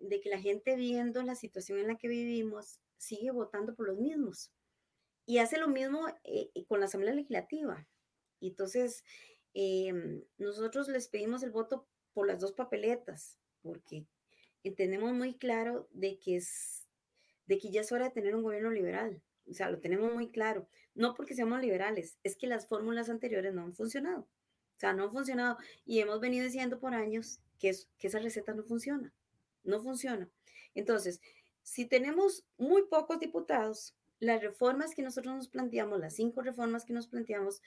[SPEAKER 3] de que la gente viendo la situación en la que vivimos sigue votando por los mismos. Y hace lo mismo eh, con la Asamblea Legislativa. Y entonces, em, nosotros les pedimos el voto por las dos papeletas, porque entendemos muy claro de que, es, de que ya es hora de tener un gobierno liberal. O sea, lo tenemos muy claro. No porque seamos liberales, es que las fórmulas anteriores no han funcionado. O sea, no han funcionado. Y hemos venido diciendo por años que, que esa receta no funciona. No funciona. Entonces, si tenemos muy pocos diputados, las reformas que nosotros nos planteamos, las cinco reformas que nos planteamos,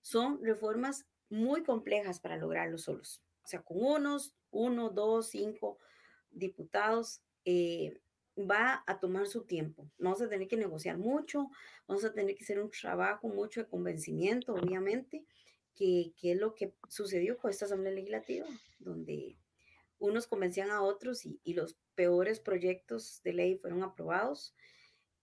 [SPEAKER 3] son reformas muy complejas para lograrlo solos. O sea, con unos, uno, dos, cinco diputados, eh, va a tomar su tiempo. Vamos a tener que negociar mucho, vamos a tener que hacer un trabajo mucho de convencimiento, obviamente, que, que es lo que sucedió con esta Asamblea Legislativa, donde unos convencían a otros y, los peores proyectos de ley fueron aprobados.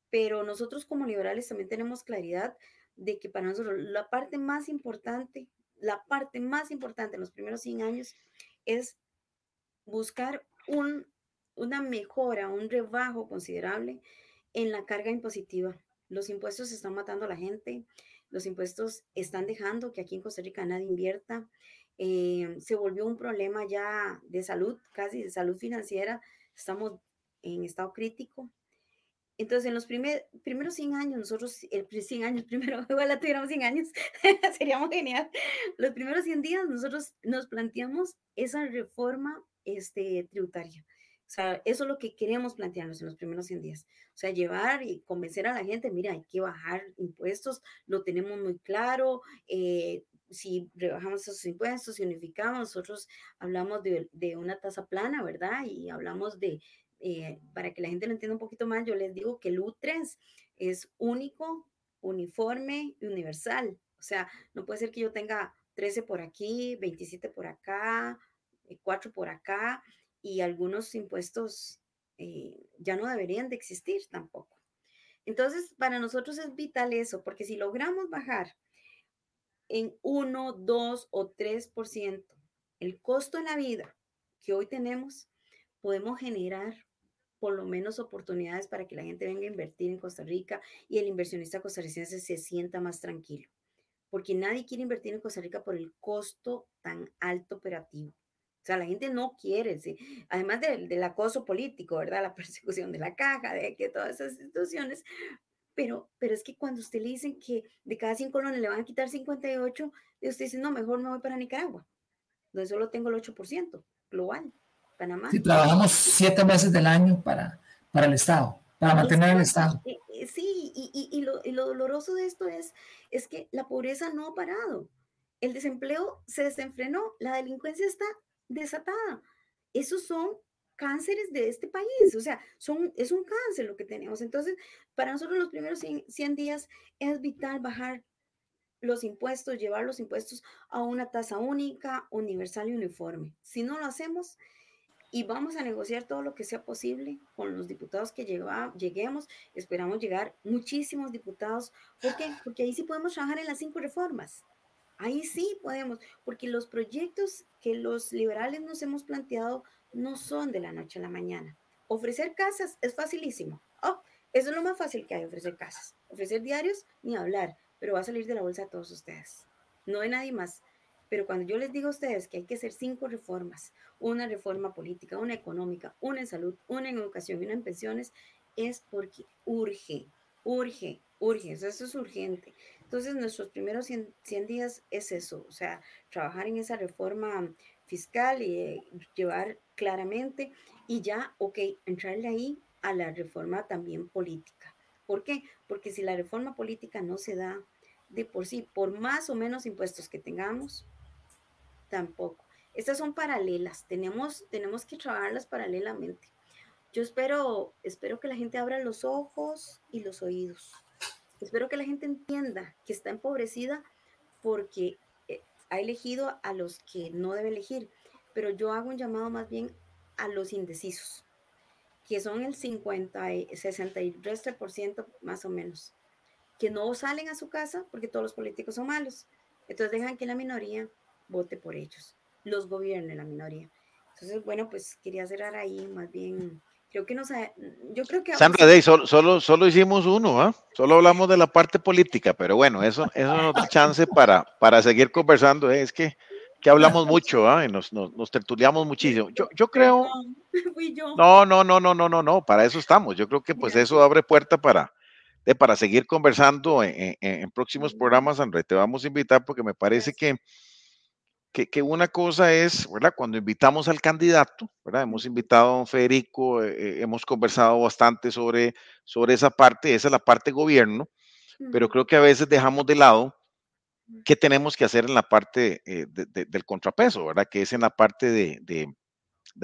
[SPEAKER 3] Pero nosotros como liberales también tenemos claridad de que para nosotros la parte más importante, la parte más importante en los primeros 100 años es buscar un una mejora, un rebajo considerable en la carga impositiva. Los impuestos están matando a la gente, los impuestos están dejando que aquí en Costa Rica nadie invierta. Eh, se volvió un problema ya de salud, casi de salud financiera. Estamos en estado crítico. Entonces, en los primer, primeros 100 años, nosotros, el 100 años primero, igual tuviéramos 100 años, sería muy genial. Los primeros 100 días, nosotros nos planteamos esa reforma este, tributaria. O sea, eso es lo que queríamos plantearnos en los primeros 100 días. O sea, llevar y convencer a la gente, mira, hay que bajar impuestos, lo tenemos muy claro. Eh, si rebajamos esos impuestos, si unificamos, nosotros hablamos de, una tasa plana, ¿verdad? Y hablamos de, eh, para que la gente lo entienda un poquito más, yo les digo que el U3 es único, uniforme y universal. O sea, no puede ser que yo tenga 13 por aquí, 27 por acá, 4 por acá y algunos impuestos eh, ya no deberían de existir tampoco. Entonces, para nosotros es vital eso, porque si logramos bajar en 1, 2 o 3% el costo de la vida que hoy tenemos, podemos generar por lo menos oportunidades para que la gente venga a invertir en Costa Rica y el inversionista costarricense se sienta más tranquilo, porque nadie quiere invertir en Costa Rica por el costo tan alto operativo. O sea, la gente no quiere, ¿sí? además del, acoso político, ¿verdad? La persecución de la caja, de que todas esas instituciones, pero, pero es que cuando usted le dicen que de cada cinco colones le van a quitar 58, y usted dice, no, mejor me voy para Nicaragua, donde solo tengo el 8% global, Panamá.
[SPEAKER 2] Sí, trabajamos siete meses del año para, para el Estado, para mantener el Estado.
[SPEAKER 3] Eh, eh, sí, y, y, lo, y, lo, doloroso de esto es, es que la pobreza no ha parado. El desempleo se desenfrenó, la delincuencia está desatada. Esos son cánceres de este país, o sea, son, es un cáncer lo que tenemos. Entonces, para nosotros los primeros 100, días es vital bajar los impuestos, llevar los impuestos a una tasa única, universal y uniforme. Si no lo hacemos y vamos a negociar todo lo que sea posible con los diputados que lleguemos, esperamos llegar muchísimos diputados. ¿Por qué? Porque ahí sí podemos trabajar en las cinco reformas. Ahí sí podemos, porque los proyectos que los liberales nos hemos planteado no son de la noche a la mañana. Ofrecer casas es facilísimo. Oh, eso es lo más fácil que hay, ofrecer casas. Ofrecer diarios, ni hablar, pero va a salir de la bolsa a todos ustedes. No de nadie más. Pero cuando yo les digo a ustedes que hay que hacer cinco reformas, una reforma política, una económica, una en salud, una en educación y una en pensiones, es porque urge, urge, urge, eso es urgente. Entonces, nuestros primeros 100, días es eso, o sea, trabajar en esa reforma fiscal y eh, llevar claramente y ya, ok, entrarle ahí a la reforma también política. ¿Por qué? Porque si la reforma política no se da de por sí, por más o menos impuestos que tengamos, tampoco. Estas son paralelas, tenemos, tenemos que trabajarlas paralelamente. Yo espero, espero que la gente abra los ojos y los oídos. Espero que la gente entienda que está empobrecida porque eh, ha elegido a los que no debe elegir. Pero yo hago un llamado más bien a los indecisos, que son el 50, 63% más o menos, que no salen a su casa porque todos los políticos son malos. Entonces dejan que la minoría vote por ellos, los gobierne la minoría. Entonces, bueno, pues quería cerrar ahí más bien Creo que no sé, yo creo que...
[SPEAKER 1] Sandra Day, solo, solo, solo, hicimos uno, ¿ah? Solo hablamos de la parte política, pero bueno, eso, eso nos da chance para, para seguir conversando. ¿eh? Es que, que hablamos mucho. Y nos, nos, nos, tertuliamos muchísimo. Yo, yo creo... No, no, no, no, no, no, no, para eso estamos. Yo creo que pues eso abre puerta para, de, para seguir conversando en, en, en próximos programas, André. Te vamos a invitar porque me parece que que, una cosa es, ¿verdad? Cuando invitamos al candidato, ¿verdad? Hemos invitado a don Federico, eh, eh, hemos conversado bastante sobre, sobre esa parte, esa es la parte gobierno, pero creo que a veces dejamos de lado qué tenemos que hacer en la parte eh, del contrapeso, ¿verdad? Que es en la parte de, de,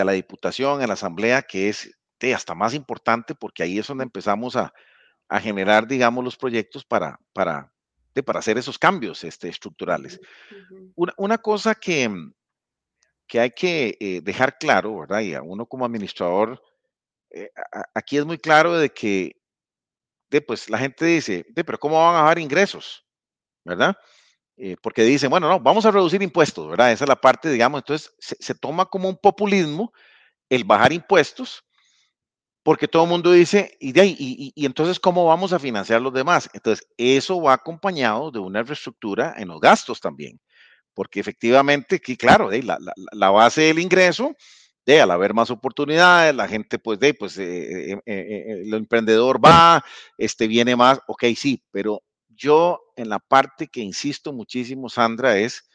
[SPEAKER 1] la diputación, en la asamblea, que es hasta más importante porque ahí es donde empezamos a, a generar, digamos, los proyectos para, para, para hacer esos cambios este, estructurales. una, cosa que, mm, que hay que eh, dejar claro, ¿verdad? Y a uno como administrador, eh, aquí es muy claro de que de, pues, la gente dice, de, pero ¿cómo van a bajar ingresos? ¿Verdad? Eh, porque dicen, bueno, no, vamos a reducir impuestos, ¿verdad? Esa es la parte, digamos, entonces se, se toma como un populismo el bajar impuestos porque todo el mundo dice, y, de ahí, y, entonces, ¿cómo vamos a financiar los demás? Entonces, eso va acompañado de una reestructura en los gastos también, porque efectivamente, que claro, de, la, la, base del ingreso, de al haber más oportunidades, la gente, pues, de, pues, eh, eh, eh, el emprendedor va, este viene más, ok, sí, pero yo en la parte que insisto muchísimo, Sandra, es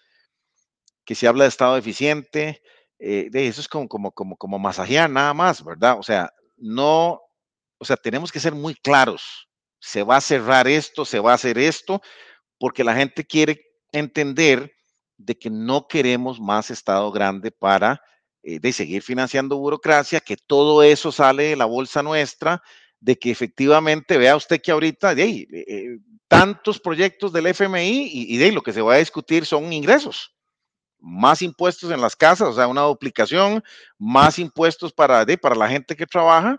[SPEAKER 1] que se habla de estado eficiente, de eso es como, como, como, como masajear nada más, ¿verdad? O sea, no, o sea, tenemos que ser muy claros. Se va a cerrar esto, se va a hacer esto, porque la gente quiere entender de que no queremos más Estado grande para eh, de seguir financiando burocracia, que todo eso sale de la bolsa nuestra, de que efectivamente vea usted que ahorita de eh, eh, tantos proyectos del FMI y, de lo que se va a discutir son ingresos más impuestos en las casas, o sea, una duplicación, más impuestos para, para la gente que trabaja.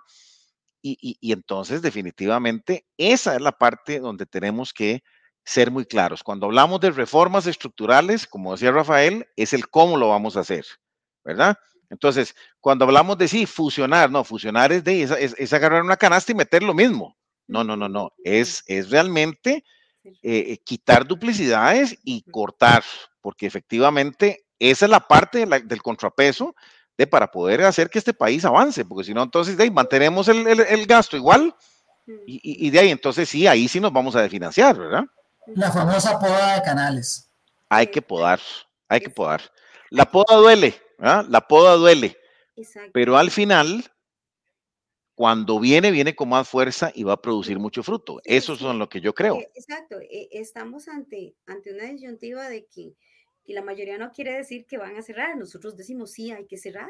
[SPEAKER 1] Y, y, entonces, definitivamente, esa es la parte donde tenemos que ser muy claros. Cuando hablamos de reformas estructurales, como decía Rafael, es el cómo lo vamos a hacer, ¿verdad? Entonces, cuando hablamos de sí, fusionar, no, fusionar es de es, agarrar una canasta y meter lo mismo. No, no, no, no. Es, es realmente eh, quitar duplicidades y cortar, porque efectivamente esa es la parte del contrapeso de para poder hacer que este país avance, porque si no, entonces de ahí mantenemos el, el, gasto igual y, y, de ahí entonces sí, ahí sí nos vamos a desfinanciar, ¿verdad?
[SPEAKER 2] La famosa poda de canales.
[SPEAKER 1] Hay que podar, hay que podar. La poda duele, ¿verdad? La poda duele, pero al final cuando viene, viene con más fuerza y va a producir mucho fruto. Eso es lo que yo creo.
[SPEAKER 3] E, exacto, e, estamos ante, ante una disyuntiva de que, la mayoría no quiere decir que van a cerrar, nosotros decimos sí, hay que cerrar.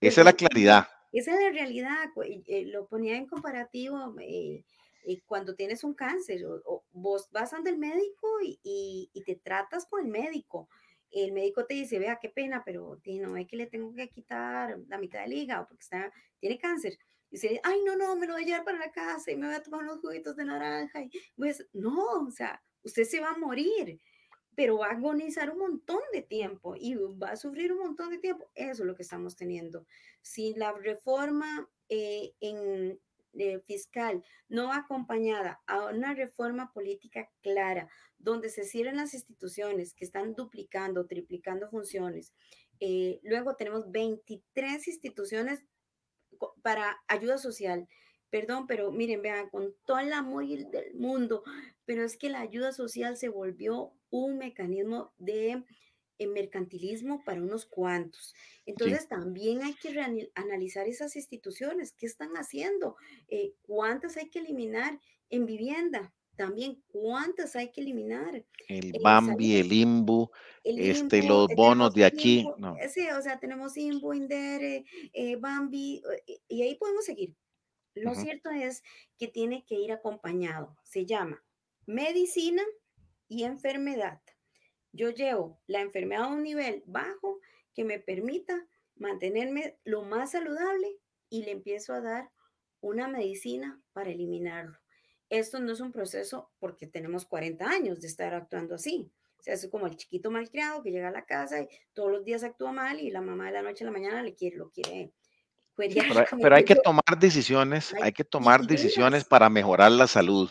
[SPEAKER 1] esa es la claridad.
[SPEAKER 3] Esa es la realidad, eh, lo ponía en comparativo. Eh, eh, cuando tienes un cáncer, o, vos vas ante el médico y, y, te tratas con el médico, el médico te dice, vea, qué pena, pero no es que le tengo que quitar la mitad del hígado porque está, tiene cáncer. Y dice, ay, no, no, me lo voy a llevar para la casa y me voy a tomar unos juguitos de naranja. Y pues, no, o sea, usted se va a morir, pero va a agonizar un montón de tiempo y va a sufrir un montón de tiempo. Eso es lo que estamos teniendo. Si la reforma eh, en, eh, fiscal no acompañada a una reforma política clara, donde se cierran las instituciones que están duplicando, triplicando funciones. Eh, luego tenemos 23 instituciones para ayuda social. Perdón, pero miren, vean, con todo el amor del mundo, pero es que la ayuda social se volvió un mecanismo de eh, mercantilismo para unos cuantos. Entonces también hay que analizar esas instituciones, qué están haciendo, eh, cuántas hay que eliminar en vivienda, también cuántas hay que eliminar.
[SPEAKER 1] El Bambi, el IMBU, este, los bonos de aquí. no.
[SPEAKER 3] Sí, o sea, tenemos IMBU, INDER, eh, Bambi, y ahí podemos seguir. Lo cierto es que tiene que ir acompañado. Se llama medicina y enfermedad. Yo llevo la enfermedad a un nivel bajo que me permita mantenerme lo más saludable y le empiezo a dar una medicina para eliminarlo. Esto no es un proceso porque tenemos 40 años de estar actuando así. O sea, es como el chiquito malcriado que llega a la casa y todos los días actúa mal y la mamá de la noche a la mañana le quiere, lo quiere.
[SPEAKER 1] pero, hay que tomar decisiones, hay, que tomar decisiones para mejorar la salud.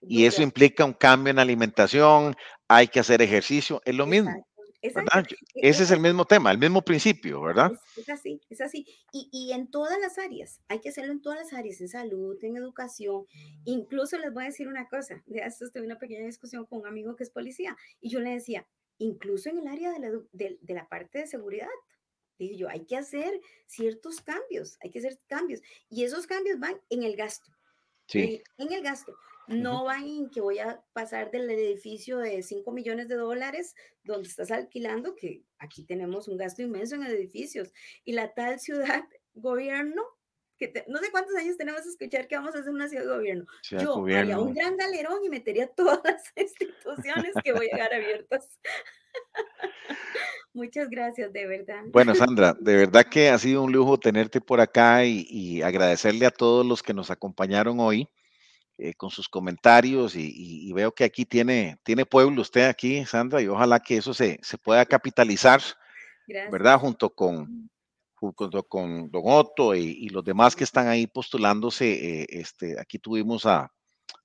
[SPEAKER 1] Y eso implica un cambio en alimentación, hay que hacer ejercicio, es lo mismo. ¿Verdad? E, Ese es el mismo tema, el mismo principio, ¿verdad?
[SPEAKER 3] Es, así, es así. Y, y, en todas las áreas, hay que hacerlo en todas las áreas, en salud, en educación. Incluso les voy a decir una cosa, de esto tuve una pequeña discusión con un amigo que es policía y yo le decía, incluso en el área de la, de, de la parte de seguridad, dije yo, hay que hacer ciertos cambios, hay que hacer cambios. Y esos cambios van en el gasto. Sí. En el gasto. No van en que voy a pasar del edificio de 5 millones de dólares donde estás alquilando, que aquí tenemos un gasto inmenso en edificios, y la tal ciudad gobierno, que no sé cuántos años tenemos que escuchar que vamos a hacer una ciudad gobierno. Yo haría un gran galerón y metería todas las instituciones que voy a dejar abiertas. Muchas gracias, de verdad.
[SPEAKER 1] Bueno, Sandra, de verdad que ha sido un lujo tenerte por acá y agradecerle a todos los que nos acompañaron hoy. Eh, con sus comentarios y, veo que aquí tiene, tiene pueblo usted aquí, Sandra, y ojalá que eso se, se pueda capitalizar, ¿verdad? Junto con, junto con Don Otto y, los demás que están ahí postulándose. Eh, este, aquí tuvimos a,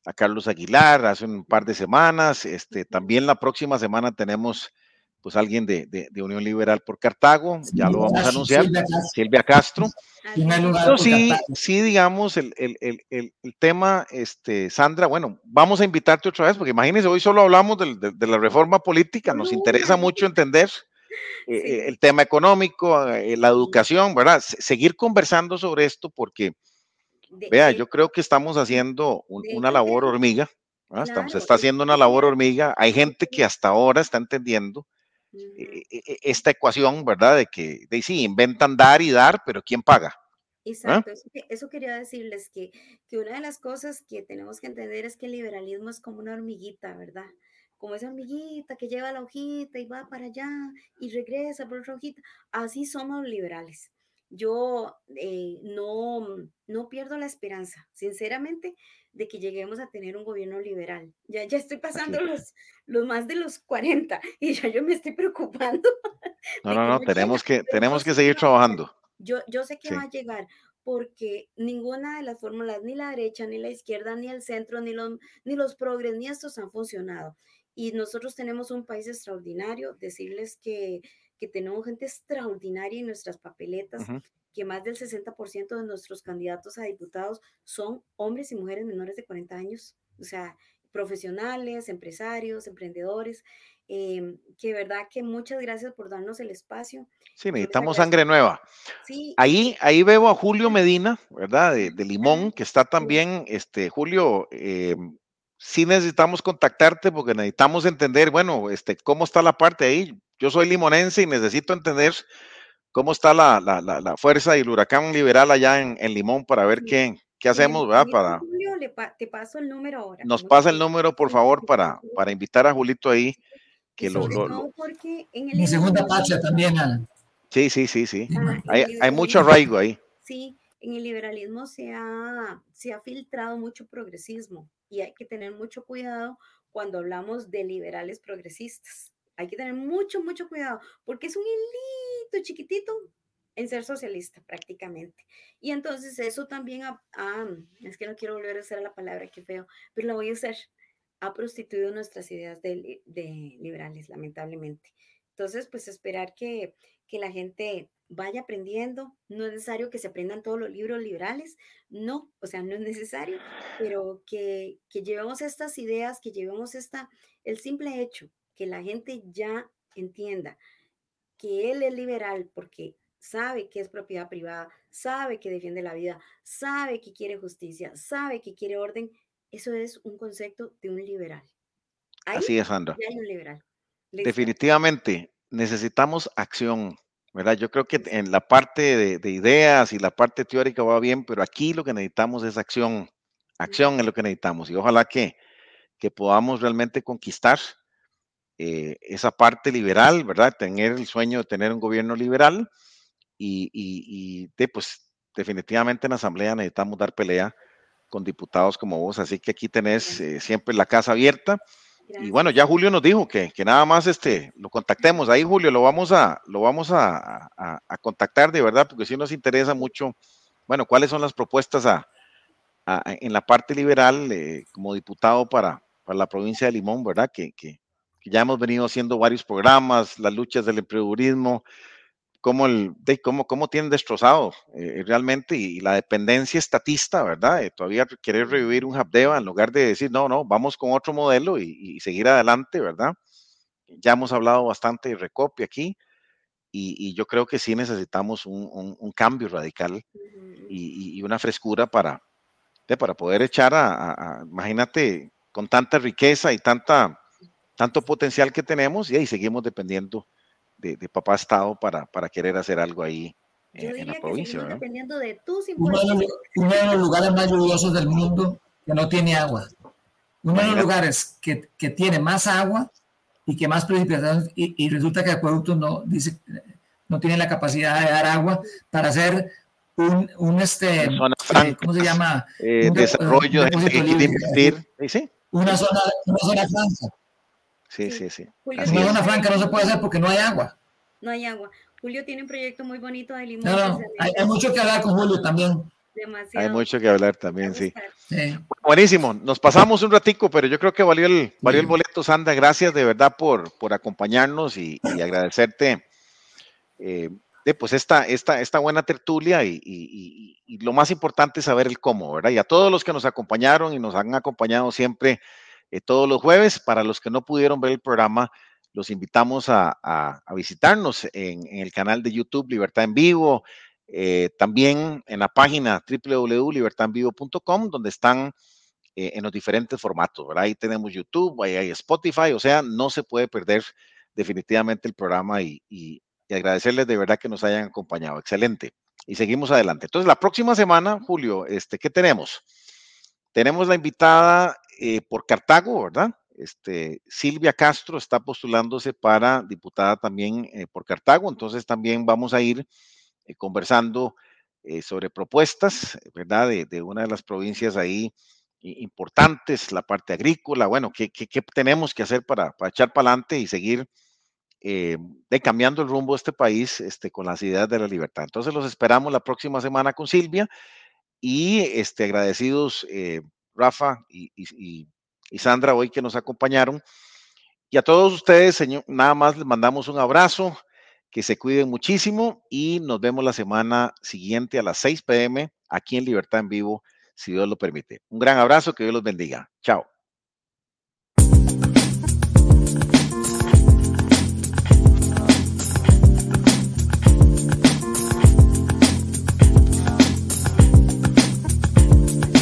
[SPEAKER 1] a, Carlos Aguilar hace un par de semanas. Este, también la próxima semana tenemos pues alguien de, de, Unión Liberal por Cartago, ya lo vamos a anunciar, Silvia Castro. Pero sí, sí, digamos, el, el, el, el, tema, este, Sandra, bueno, vamos a invitarte otra vez, porque imagínense, hoy solo hablamos de, de, la reforma política, nos interesa mucho entender eh, eh, el tema económico, eh, la educación, ¿verdad? seguir conversando sobre esto, porque, vea, yo creo que estamos haciendo una labor hormiga, estamos, está haciendo una labor hormiga, hay gente que hasta ahora está entendiendo e, e, e, esta ecuación, ¿verdad? De que de, sí, inventan dar y dar, pero ¿quién paga? ¿Ah?
[SPEAKER 3] Exacto, eso, quería decirles que, que una de las cosas que tenemos que entender es que el liberalismo es como una hormiguita, ¿verdad? Como esa hormiguita que lleva la hojita y va para allá y regresa por otra hojita. Así somos liberales yo eh, no, no pierdo la esperanza, sinceramente, de que lleguemos a tener un gobierno liberal. Ya, ya estoy pasando los, los más de los 40 y ya yo me estoy preocupando.
[SPEAKER 1] No, no, no, tenemos que, tenemos que seguir trabajando.
[SPEAKER 3] Yo, yo sé que va a llegar porque ninguna de las fórmulas, ni la derecha, ni la izquierda, ni el centro, ni los, ni los progres, ni estos han funcionado. Y nosotros tenemos un país extraordinario. Decirles que que tenemos gente extraordinaria en nuestras papeletas, que más del 60% de nuestros candidatos a diputados son hombres y mujeres menores de 40 años, o sea, profesionales, empresarios, emprendedores, eh, que verdad que muchas gracias por darnos el espacio.
[SPEAKER 1] Sí, necesitamos sangre nueva. Sí. Ahí, ahí veo a Julio Medina, ¿verdad? De, Limón, que está también, este, Julio, eh, sí necesitamos contactarte porque necesitamos entender, bueno, este, cómo está la parte ahí. Yo soy limonense y necesito entender cómo está la, la, la, fuerza y el huracán liberal allá en, en Limón para ver qué, qué hacemos, ¿verdad? Para,
[SPEAKER 3] te paso el número ahora.
[SPEAKER 1] Nos pasa el número, por favor, para, para invitar a Julito ahí. Que lo, lo,
[SPEAKER 2] Mi segunda patria también, Ana.
[SPEAKER 1] Sí, sí, sí, sí. Ah, hay, hay mucho arraigo ahí.
[SPEAKER 3] Sí, en el liberalismo se ha, se ha filtrado mucho progresismo y hay que tener mucho cuidado cuando hablamos de liberales progresistas hay que tener mucho, mucho cuidado, porque es un hilito chiquitito en ser socialista prácticamente. Y entonces eso también, es que no quiero volver a usar la palabra, qué feo, pero la voy a usar. ha prostituido nuestras ideas de, liberales, lamentablemente. Entonces, pues esperar que, que la gente vaya aprendiendo. No es necesario que se aprendan todos los libros liberales, no, o sea, no es necesario, pero que, que llevemos estas ideas, que llevemos esta, el simple hecho que la gente ya entienda que él es liberal porque sabe que es propiedad privada, sabe que defiende la vida, sabe que quiere justicia, sabe que quiere orden, eso es un concepto de un liberal.
[SPEAKER 1] Así es, Sandra.
[SPEAKER 3] hay un liberal.
[SPEAKER 1] Definitivamente necesitamos acción, ¿verdad? Yo creo que en la parte de, ideas y la parte teórica va bien, pero aquí lo que necesitamos es acción. Acción es lo que necesitamos y ojalá que, que podamos realmente conquistar eh, esa parte liberal, ¿verdad? Tener el sueño de tener un gobierno liberal y, y, de, pues definitivamente en la Asamblea necesitamos dar pelea con diputados como vos, así que aquí tenés eh, siempre la casa abierta. Y bueno, ya Julio nos dijo que, que, nada más este, lo contactemos. Ahí, Julio, lo vamos a, lo vamos a, a, contactar de verdad, porque sí nos interesa mucho, bueno, cuáles son las propuestas a, en la parte liberal eh, como diputado para, para, la provincia de Limón, ¿verdad? Que, que, ya hemos venido haciendo varios programas, las luchas del emprendedurismo, cómo, el, de, cómo, cómo tienen destrozado eh, realmente y, la dependencia estatista, ¿verdad? Eh, todavía querer revivir un Habdeba en lugar de decir, no, no, vamos con otro modelo y, seguir adelante, ¿verdad? Ya hemos hablado bastante de recopia aquí y, yo creo que sí necesitamos un, cambio radical y, una frescura para, para poder echar a, imagínate, con tanta riqueza y tanta, tanto potencial que tenemos y ahí seguimos dependiendo de, papá Estado para, para querer hacer algo ahí en, la provincia.
[SPEAKER 3] Dependiendo de tus
[SPEAKER 2] uno, uno de, los, lugares más lluviosos del mundo que no tiene agua. Uno de los lugares que, que tiene más agua y que más precipitaciones, y, resulta que Acueducto no, dice, no tiene la capacidad de dar agua para hacer un, un este, eh, ¿cómo se llama?
[SPEAKER 1] Eh, desarrollo de, invertir. ¿Sí?
[SPEAKER 2] Una zona, una zona franca.
[SPEAKER 1] Sí, sí, sí.
[SPEAKER 2] Julio una zona franca no se puede hacer porque no hay agua.
[SPEAKER 3] No hay agua. Julio tiene un proyecto muy bonito de limón.
[SPEAKER 2] No, hay, mucho que hablar con Julio también.
[SPEAKER 3] Demasiado.
[SPEAKER 1] Hay mucho que hablar también, sí. Buenísimo. Nos pasamos un ratico, pero yo creo que valió el, valió el boleto, Sandra. Gracias de verdad por, por acompañarnos y, agradecerte eh, de, pues esta, esta, esta buena tertulia y, y, lo más importante es saber el cómo, ¿verdad? Y a todos los que nos acompañaron y nos han acompañado siempre eh, todos los jueves. Para los que no pudieron ver el programa, los invitamos a, visitarnos en, el canal de YouTube Libertad en Vivo, eh, también en la página www.libertadenvivo.com, donde están eh, en los diferentes formatos. Ahí tenemos YouTube, ahí hay Spotify, o sea, no se puede perder definitivamente el programa y, agradecerles de verdad que nos hayan acompañado. Excelente. Y seguimos adelante. Entonces, la próxima semana, Julio, este, ¿qué tenemos? Tenemos la invitada eh, por Cartago, ¿verdad? Este, Silvia Castro está postulándose para diputada también eh, por Cartago, entonces también vamos a ir eh, conversando sobre propuestas, ¿verdad? De, una de las provincias ahí importantes, la parte agrícola, bueno, ¿qué, tenemos que hacer para, echar para adelante y seguir cambiando el rumbo de este país este, con las ideas de la libertad? Entonces los esperamos la próxima semana con Silvia y este, agradecidos Rafa y, Sandra hoy que nos acompañaron. Y a todos ustedes, señor, nada más les mandamos un abrazo, que se cuiden muchísimo y nos vemos la semana siguiente a las 6 pm aquí en Libertad en Vivo, si Dios lo permite. Un gran abrazo, que Dios los bendiga. Chao.